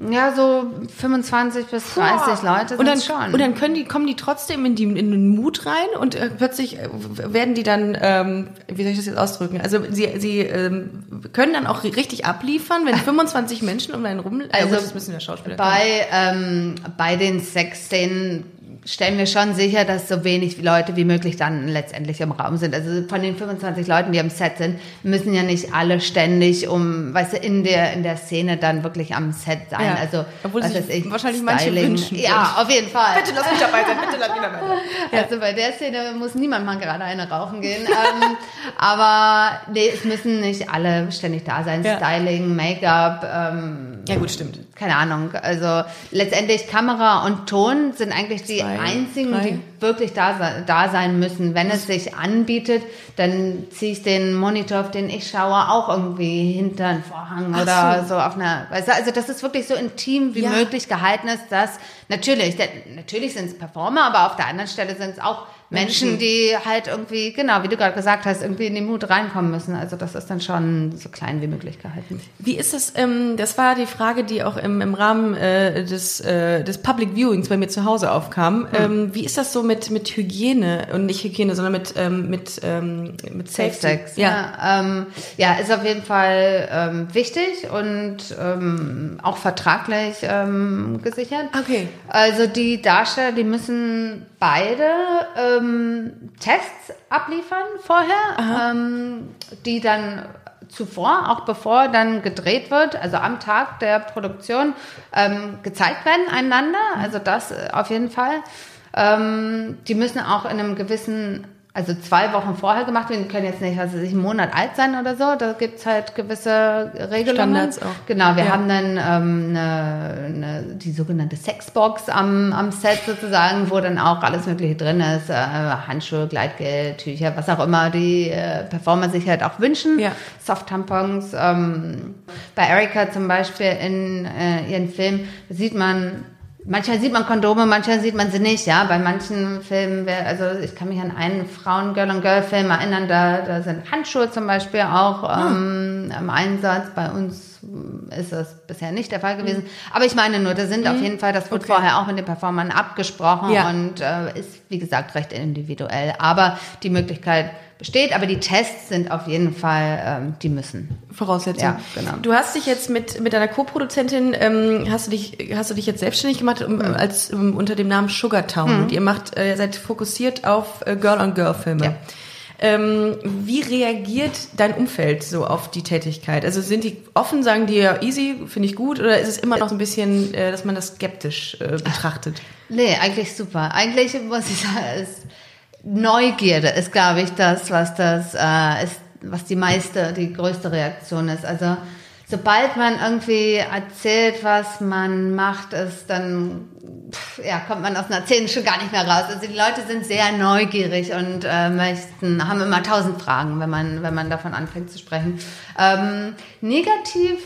Ja, so 25 bis 30 Leute und dann, schon. Und dann können die, kommen die trotzdem in, die, in den Mut rein und äh, plötzlich äh, werden die dann, ähm, wie soll ich das jetzt ausdrücken? Also sie, sie ähm, können dann auch richtig abliefern, wenn 25 Menschen um einen rum. Also gut, das müssen ja Schauspieler. Bei, ähm, bei den Sexszenen stellen wir schon sicher, dass so wenig Leute wie möglich dann letztendlich im Raum sind. Also von den 25 Leuten, die am Set sind, müssen ja nicht alle ständig um, weißt du, in der, in der Szene dann wirklich am Set sein. Ja. Also, Obwohl was sich weiß ich, wahrscheinlich manche wünschen Ja, auf jeden Fall. Bitte lass mich dabei sein, bitte lass mich dabei sein. Also bei der Szene muss niemand mal gerade eine rauchen gehen. ähm, aber nee, es müssen nicht alle ständig da sein. Ja. Styling, Make-up, ähm, Ja gut, stimmt. keine Ahnung. Also letztendlich Kamera und Ton sind eigentlich die Zwei, einzigen, drei. die wirklich da, da sein müssen. Wenn es sich anbietet, dann ziehe ich den Monitor, auf den ich schaue, auch irgendwie hinter einen Vorhang Ach oder so. so. auf einer. Du, also das ist wirklich so intim wie Ja. möglich gehalten ist, dass natürlich, natürlich sind es Performer, aber auf der anderen Stelle sind es auch Menschen, die halt irgendwie, genau, wie du gerade gesagt hast, irgendwie in den Mut reinkommen müssen. Also das ist dann schon so klein wie möglich gehalten. Wie ist das? Ähm, das war die Frage, die auch im, im Rahmen äh, des, äh, des Public Viewings bei mir zu Hause aufkam. Hm. Ähm, wie ist das so mit mit Hygiene und nicht Hygiene, sondern mit ähm, mit ähm, mit Safe? Sex. Ja, ähm, ja, ist auf jeden Fall ähm, wichtig und ähm, auch vertraglich ähm, gesichert. Okay. Also die Darsteller, die müssen beide ähm, Tests abliefern vorher, ähm, die dann zuvor, auch bevor dann gedreht wird, also am Tag der Produktion, ähm, gezeigt werden einander. Also das äh, auf jeden Fall. Ähm, die müssen auch in einem gewissen, also zwei Wochen vorher gemacht werden. Die können jetzt nicht, also sich einen Monat alt sein oder so. Da gibt's halt gewisse Regelungen. Standards auch. Genau, wir Ja. haben dann ähm, eine, eine, die sogenannte Sexbox am, am Set sozusagen, wo dann auch alles Mögliche drin ist. Äh, Handschuhe, Gleitgel, Tücher, was auch immer die äh, Performer sich halt auch wünschen. Ja. Soft-Tampons. Ähm, bei Erika zum Beispiel in äh, ihren Filmen sieht man, manchmal sieht man Kondome, manchmal sieht man sie nicht, ja. Bei manchen Filmen, wär- also ich kann mich an einen Frauen-Girl-on-Girl-Film erinnern, da, da sind Handschuhe zum Beispiel auch ähm, im Einsatz. Bei uns mm, ist das bisher nicht der Fall gewesen. Aber ich meine nur, da sind auf jeden Fall, das wurde Okay. vorher auch mit den Performern abgesprochen Ja. und äh, ist, wie gesagt, recht individuell. Aber die Möglichkeit besteht, aber die Tests sind auf jeden Fall, ähm, die müssen. Voraussetzung. Ja, genau. Du hast dich jetzt mit mit deiner Co-Produzentin ähm, hast du dich hast du dich jetzt selbstständig gemacht um, Hm. als um, unter dem Namen Sugartown und ihr macht äh, seid fokussiert auf äh, Girl on Girl Filme. Ja. Ähm, wie reagiert dein Umfeld so auf die Tätigkeit? Also sind die offen, sagen die ja easy, finde ich gut, oder ist es immer noch so ein bisschen, äh, dass man das skeptisch äh, betrachtet? Nee, eigentlich super. Eigentlich muss ich sagen, ist Neugierde ist, glaube ich, das, was das äh, ist, was die meiste, die größte Reaktion ist. Also sobald man irgendwie erzählt, was man macht, ist dann pff, ja, kommt man aus einer Szene schon gar nicht mehr raus. Also die Leute sind sehr neugierig und äh, möchten, haben immer tausend Fragen, wenn man, wenn man davon anfängt zu sprechen. Ähm, negativ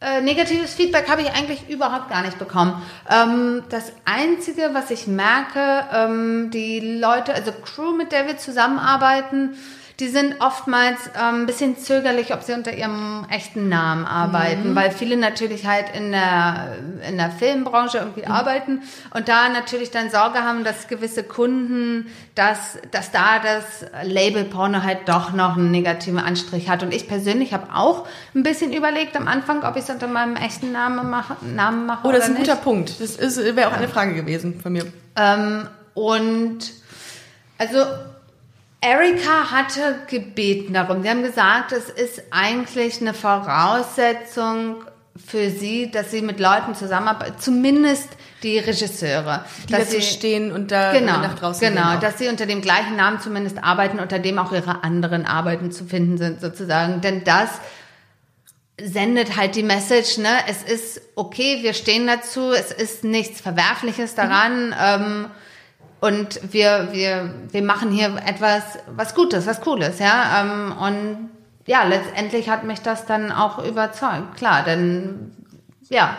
äh, negatives Feedback habe ich eigentlich überhaupt gar nicht bekommen. Ähm, das Einzige, was ich merke, ähm, die Leute, also Crew, mit der wir zusammenarbeiten, die sind oftmals ähm, ein bisschen zögerlich, ob sie unter ihrem echten Namen arbeiten, weil viele natürlich halt in der, in der Filmbranche irgendwie arbeiten und da natürlich dann Sorge haben, dass gewisse Kunden, dass, dass da das Label Porno halt doch noch einen negativen Anstrich hat. Und ich persönlich habe auch ein bisschen überlegt am Anfang, ob ich es unter meinem echten Namen mache, Namen mache Oh, das ist ein oder guter nicht. Punkt. Das ist wäre auch eine Frage gewesen von mir. Ähm, und also Erika hatte gebeten darum. Sie haben gesagt, es ist eigentlich eine Voraussetzung für sie, dass sie mit Leuten zusammenarbeitet, zumindest die Regisseure. Die dass sie, stehen und da genau, nach draußen genau, gehen dass sie unter dem gleichen Namen zumindest arbeiten, unter dem auch ihre anderen Arbeiten zu finden sind, sozusagen. Denn das sendet halt die Message, ne? Es ist okay, wir stehen dazu, es ist nichts Verwerfliches daran. Ähm, und wir, wir, wir machen hier etwas, was Gutes, was Cooles, ja. Ähm, und ja, letztendlich hat mich das dann auch überzeugt, klar, denn ja,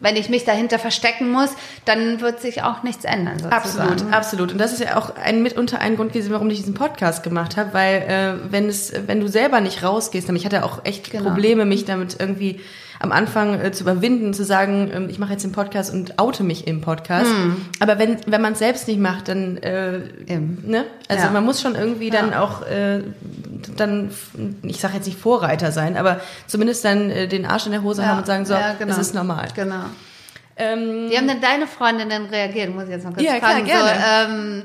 wenn ich mich dahinter verstecken muss, dann wird sich auch nichts ändern. Sozusagen. Absolut, absolut. Und das ist ja auch ein mitunter ein Grund gewesen, warum ich diesen Podcast gemacht habe, weil äh, wenn es, wenn du selber nicht rausgehst, nämlich ich hatte auch echt Genau. Probleme, mich damit irgendwie am Anfang äh, zu überwinden, zu sagen, ähm, ich mache jetzt den Podcast und oute mich im Podcast. Aber wenn wenn man es selbst nicht macht, dann äh, ne, also Ja. man muss schon irgendwie dann auch äh, dann, ich sage jetzt nicht Vorreiter sein, aber zumindest dann äh, den Arsch in der Hose haben und sagen so, ja, genau. es ist normal. Genau. Ähm, Wie haben denn deine Freundinnen reagiert? Muss ich jetzt noch kurz Ja, klar, fragen. gerne. So, ähm,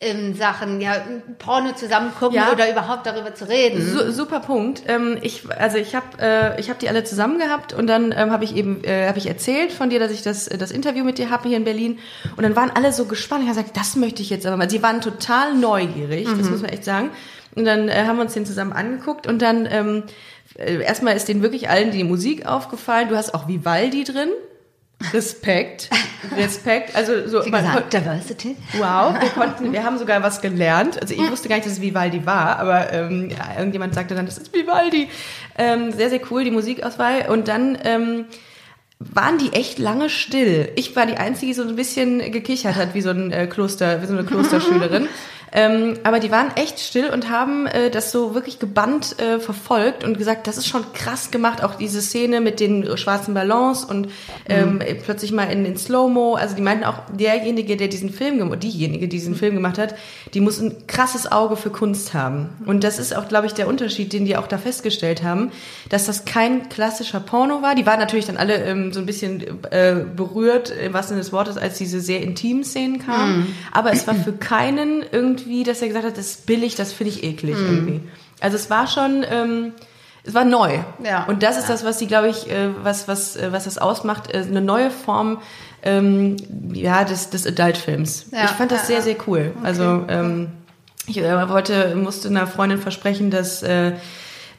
in Sachen ja, Porno zusammen gucken Ja. oder überhaupt darüber zu reden. Su super Punkt. Ähm, ich, also ich habe äh, ich hab die alle zusammen gehabt und dann ähm, habe ich eben äh, habe ich erzählt von dir, dass ich das das Interview mit dir habe hier in Berlin und dann waren alle so gespannt. Ich habe gesagt, das möchte ich jetzt aber mal. Sie waren total neugierig, das muss man echt sagen. Und dann äh, haben wir uns den zusammen angeguckt und dann ähm, äh, erstmal ist denen wirklich allen die Musik aufgefallen. Du hast auch Vivaldi drin. Respekt, Respekt. Also so Wie gesagt, Diversity. Wow, wir konnten, wir haben sogar was gelernt. Also ich wusste gar nicht, dass es Vivaldi war, aber ähm, ja, irgendjemand sagte dann, das ist Vivaldi. Ähm, sehr, sehr cool, die Musikauswahl. Und dann ähm, waren die echt lange still. Ich war die Einzige, die so ein bisschen gekichert hat, wie so ein äh, Kloster, wie so eine Klosterschülerin. Ähm, aber die waren echt still und haben äh, das so wirklich gebannt äh, verfolgt und gesagt, das ist schon krass gemacht, auch diese Szene mit den schwarzen Ballons und ähm, mhm. plötzlich mal in den Slow-Mo. Also die meinten auch, derjenige, der diesen Film gemacht, diejenige, die diesen Film gemacht hat, die muss ein krasses Auge für Kunst haben. Und das ist auch, glaube ich, der Unterschied, den die auch da festgestellt haben, dass das kein klassischer Porno war. Die waren natürlich dann alle ähm, so ein bisschen äh, berührt, im wahrsten Sinne des Wortes, als diese sehr intimen Szenen kamen. Mhm. Aber es war für keinen irgendwie irgendwie, dass er gesagt hat, das ist billig, das finde ich eklig mhm. irgendwie. Also es war schon, ähm, es war neu. Ja. Und das ist das, was sie, glaube ich, äh, was, was, äh, was das ausmacht, äh, eine neue Form ähm, ja, des, des Adult-Films. Ja. Ich fand das sehr, sehr cool. Okay. Also ähm, ich äh, wollte, musste einer Freundin versprechen, dass äh,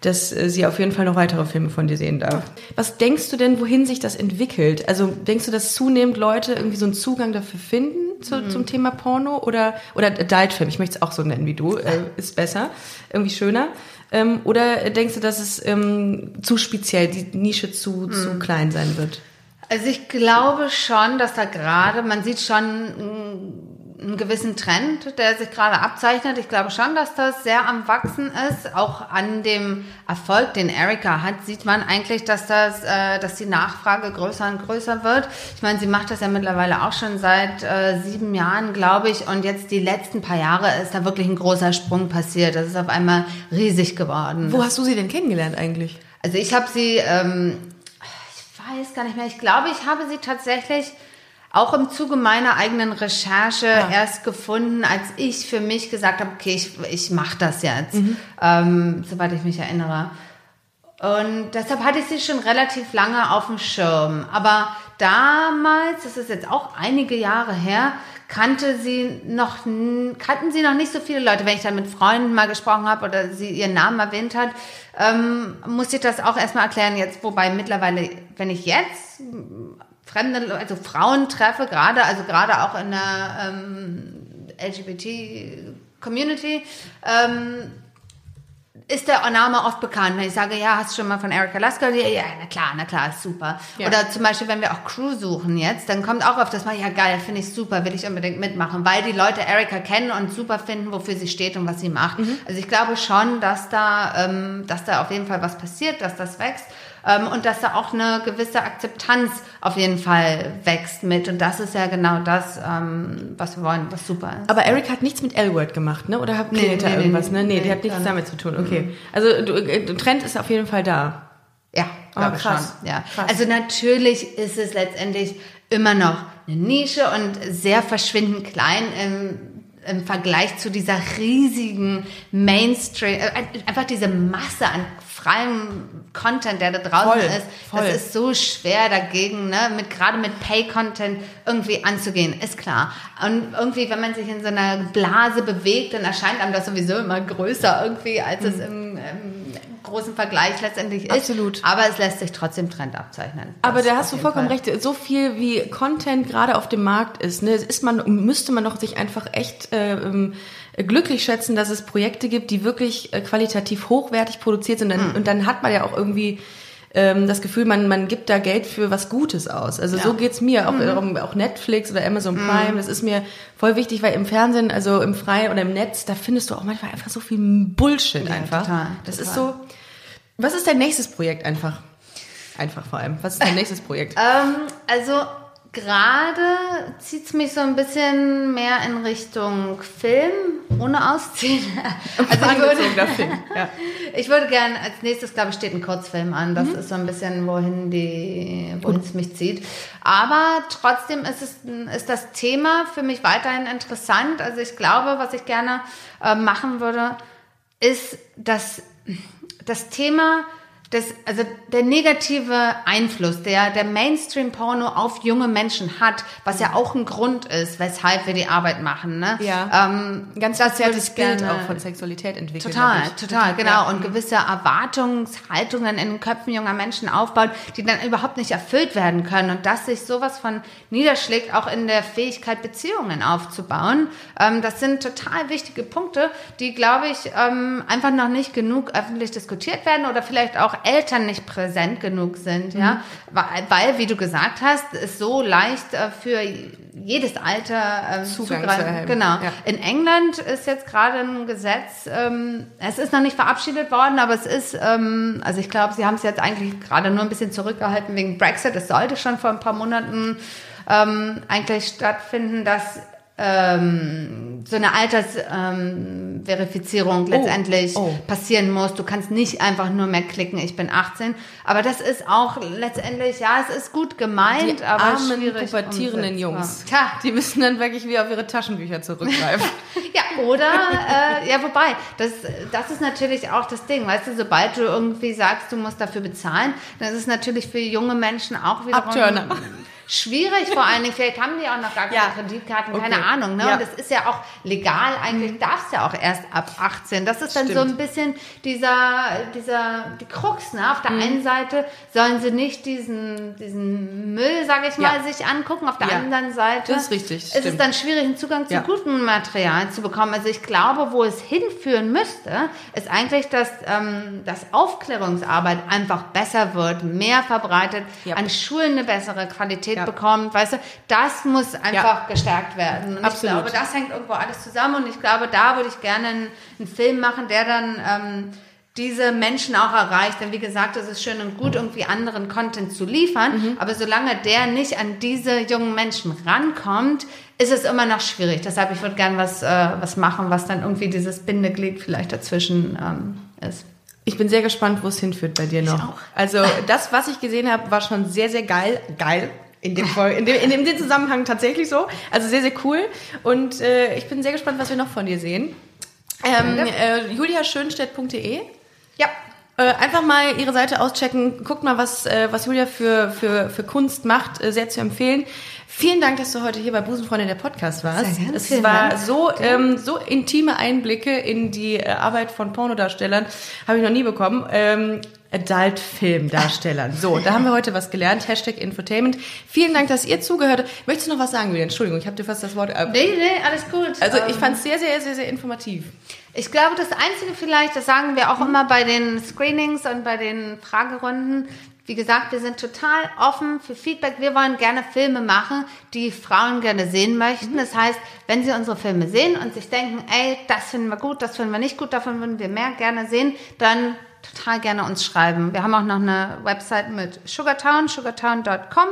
dass äh, sie auf jeden Fall noch weitere Filme von dir sehen darf. Was denkst du denn, wohin sich das entwickelt? Also denkst du, dass zunehmend Leute irgendwie so einen Zugang dafür finden zu, mhm. zum Thema Porno oder oder Adult-Film? Ich möchte es auch so nennen wie du, äh, ist besser, irgendwie schöner. Ähm, oder denkst du, dass es ähm, zu speziell, die Nische zu, mhm. zu klein sein wird? Also ich glaube schon, dass da gerade, man sieht schon einen gewissen Trend, der sich gerade abzeichnet. Ich glaube schon, dass das sehr am Wachsen ist. Auch an dem Erfolg, den Erika hat, sieht man eigentlich, dass das, äh, dass die Nachfrage größer und größer wird. Ich meine, sie macht das ja mittlerweile auch schon seit äh, sieben Jahren, glaube ich. Und jetzt die letzten paar Jahre ist da wirklich ein großer Sprung passiert. Das ist auf einmal riesig geworden. Wo hast du sie denn kennengelernt eigentlich? Also ich habe sie, ähm, ich weiß gar nicht mehr. Ich glaube, ich habe sie tatsächlich auch im Zuge meiner eigenen Recherche ja. erst gefunden, als ich für mich gesagt habe, okay, ich, ich mache das jetzt, mhm. ähm, soweit ich mich erinnere. Und deshalb hatte ich sie schon relativ lange auf dem Schirm. Aber damals, das ist jetzt auch einige Jahre her, kannte sie noch, kannten sie noch nicht so viele Leute. Wenn ich dann mit Freunden mal gesprochen habe oder sie ihren Namen erwähnt hat, ähm, musste ich das auch erstmal erklären jetzt. Wobei mittlerweile, wenn ich jetzt fremde, also Frauen treffe, gerade, also gerade auch in der ähm, LGBT-Community, ähm, ist der Name oft bekannt. Wenn ich sage, ja, hast du schon mal von Erika Lasker? Ja, ja, na klar, na klar, ist super. Ja. Oder zum Beispiel, wenn wir auch Crew suchen jetzt, dann kommt auch oft das mal, ja geil, finde ich super, will ich unbedingt mitmachen, weil die Leute Erika kennen und super finden, wofür sie steht und was sie macht. Mhm. Also ich glaube schon, dass da, ähm, dass da auf jeden Fall was passiert, dass das wächst und dass da auch eine gewisse Akzeptanz auf jeden Fall wächst mit. Und das ist ja genau das, ähm, was wir wollen, was super ist. Aber Eric hat nichts mit L-Word gemacht, ne? Oder hat nee, nee, da irgendwas, ne? Nee, nee, die hat nichts damit zu tun. Okay. Mhm. Also du, äh, der Trend ist auf jeden Fall da. Ja, oh, glaube krass. schon. Ja. Krass. Also natürlich ist es letztendlich immer noch eine Nische und sehr verschwindend klein im, im Vergleich zu dieser riesigen Mainstream, äh, einfach diese Masse an freiem Content, der da draußen voll, ist, voll. das ist so schwer dagegen, ne, mit gerade mit Pay-Content irgendwie anzugehen, ist klar. Und irgendwie, wenn man sich in so einer Blase bewegt, dann erscheint einem das sowieso immer größer irgendwie, als mhm. es im, im, großen Vergleich letztendlich ist. Absolut. Aber es lässt sich trotzdem Trend abzeichnen. Aber da hast du vollkommen Fall. recht. So viel wie Content gerade auf dem Markt ist, ne, ist man, müsste man doch sich einfach echt äh, ähm, glücklich schätzen, dass es Projekte gibt, die wirklich äh, qualitativ hochwertig produziert sind. Und dann, mhm. und dann hat man ja auch irgendwie ähm, das Gefühl, man, man gibt da Geld für was Gutes aus. Also ja. so geht's mir. Auch, mhm. auch Netflix oder Amazon mhm. Prime, mhm. das ist mir voll wichtig, weil im Fernsehen, also im Freien oder im Netz, da findest du auch manchmal einfach so viel Bullshit ja, einfach. Total, das total. ist so. Was ist dein nächstes Projekt einfach? Einfach vor allem. Was ist dein nächstes Projekt? ähm, also Gerade zieht es mich so ein bisschen mehr in Richtung Film, ohne Ausziehen. Also ich würde, Film, ja. ich würde gerne, als nächstes, glaube ich, steht ein Kurzfilm an. Das mhm. ist so ein bisschen, wohin die, wohin es mich zieht. Aber trotzdem ist es, ist das Thema für mich weiterhin interessant. Also ich glaube, was ich gerne äh, machen würde, ist das, das Thema, das, also der negative Einfluss, der der Mainstream-Porno auf junge Menschen hat, was ja auch ein Grund ist, weshalb wir die Arbeit machen. Ne? Ja. Ähm, Ganz verzerrtes Bild auch von Sexualität entwickelt. Total, total, genau. Ja. Und gewisse Erwartungshaltungen in den Köpfen junger Menschen aufbaut, die dann überhaupt nicht erfüllt werden können. Und dass sich sowas von niederschlägt, auch in der Fähigkeit, Beziehungen aufzubauen. Ähm, das sind total wichtige Punkte, die, glaube ich, ähm, einfach noch nicht genug öffentlich diskutiert werden oder vielleicht auch Eltern nicht präsent genug sind, ja, weil, weil, wie du gesagt hast, es so leicht äh, für jedes Alter ähm, Zugang zugreifen. zu. Genau. Ja. In England ist jetzt gerade ein Gesetz, ähm, es ist noch nicht verabschiedet worden, aber es ist, ähm, also ich glaube, sie haben es jetzt eigentlich gerade nur ein bisschen zurückgehalten wegen Brexit. Es sollte schon vor ein paar Monaten ähm, eigentlich stattfinden, dass ähm, so eine Altersverifizierung ähm, Verifizierung letztendlich oh. passieren muss. Du kannst nicht einfach nur mehr klicken, ich bin 18. Aber das ist auch letztendlich, ja, es ist gut gemeint, Die aber armen, schwierig pubertierenden. Jungs. Tja, Die müssen dann wirklich wie auf ihre Taschenbücher zurückgreifen. ja, oder, äh, ja, wobei, das, das ist natürlich auch das Ding, weißt du, sobald du irgendwie sagst, du musst dafür bezahlen, dann ist es natürlich für junge Menschen auch wieder. Schwierig, vor allen Dingen, vielleicht haben die auch noch gar keine Ja. Kreditkarten, Okay. keine Ahnung, ne? Ja. Und das ist ja auch legal, eigentlich darfst du ja auch erst ab 18. Das ist dann so Stimmt. ein bisschen dieser, dieser, die Krux, ne? Auf der Mhm. einen Seite sollen sie nicht diesen, diesen Müll, sage ich mal, Ja. sich angucken, auf der anderen Seite Das ist richtig, ist es dann schwierig, einen Zugang zu guten Material zu bekommen. Also ich glaube, wo es hinführen müsste, ist eigentlich, dass ähm, das Aufklärungsarbeit einfach besser wird, mehr verbreitet, an Schulen eine bessere Qualität Ja. bekommt. Weißt du, das muss einfach gestärkt werden. Und Absolut. ich glaube, das hängt irgendwo alles zusammen. Und ich glaube, da würde ich gerne einen, einen Film machen, der dann ähm, diese Menschen auch erreicht. Denn wie gesagt, es ist schön und gut, irgendwie anderen Content zu liefern. Mhm. Aber solange der nicht an diese jungen Menschen rankommt, ist es immer noch schwierig. Deshalb, ich würde gerne was, äh, was machen, was dann irgendwie dieses Bindeglied vielleicht dazwischen ähm, ist. Ich bin sehr gespannt, wo es hinführt bei dir noch. auch. Also das, was ich gesehen habe, war schon sehr, sehr geil. Geil. In dem, in, dem, in, dem, Zusammenhang tatsächlich so. Also sehr, sehr cool. Und äh, ich bin sehr gespannt, was wir noch von dir sehen. Ähm, äh, juliaschönstedt.de Ja. Äh, einfach mal ihre Seite auschecken. Guckt mal, was, äh, was Julia für, für, für Kunst macht. Äh, sehr zu empfehlen. Vielen Dank, dass du heute hier bei Busenfreundin der Podcast warst. Sehr es vielen war Dank. so, ähm, so intime Einblicke in die äh, Arbeit von Pornodarstellern habe ich noch nie bekommen. Ähm, Adult-Film-Darstellern. So, da haben wir heute was gelernt. Hashtag Infotainment. Vielen Dank, dass ihr zugehört habt. Möchtest du noch was sagen, Julia? Entschuldigung, ich habe dir fast das Wort ab. Nee, nee, alles gut. Also ich Ähm, fand es sehr, sehr, sehr, sehr informativ. Ich glaube, das Einzige vielleicht, das sagen wir auch immer bei den Screenings und bei den Fragerunden. Wie gesagt, wir sind total offen für Feedback. Wir wollen gerne Filme machen, die Frauen gerne sehen möchten. Das heißt, wenn sie unsere Filme sehen und sich denken, ey, das finden wir gut, das finden wir nicht gut, davon würden wir mehr gerne sehen, dann total gerne uns schreiben. Wir haben auch noch eine Website mit Sugartown, sugartown.com.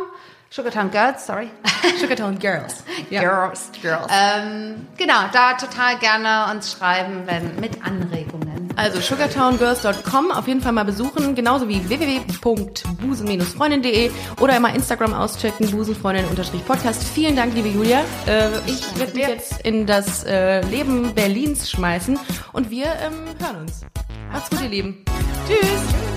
Sugartown Girls, sorry. Sugartown Girls. Ja. Girls. Girls. Ähm, genau, da total gerne uns schreiben, wenn mit Anregungen. Also sugartowngirls.com auf jeden Fall mal besuchen, genauso wie www.busen-freundin.de oder immer Instagram auschecken, busenfreundin-podcast. Vielen Dank, liebe Julia. Äh, ich werde mich jetzt in das äh, Leben Berlins schmeißen und wir ähm, hören uns. Macht's gut, ihr Lieben. Tschüss.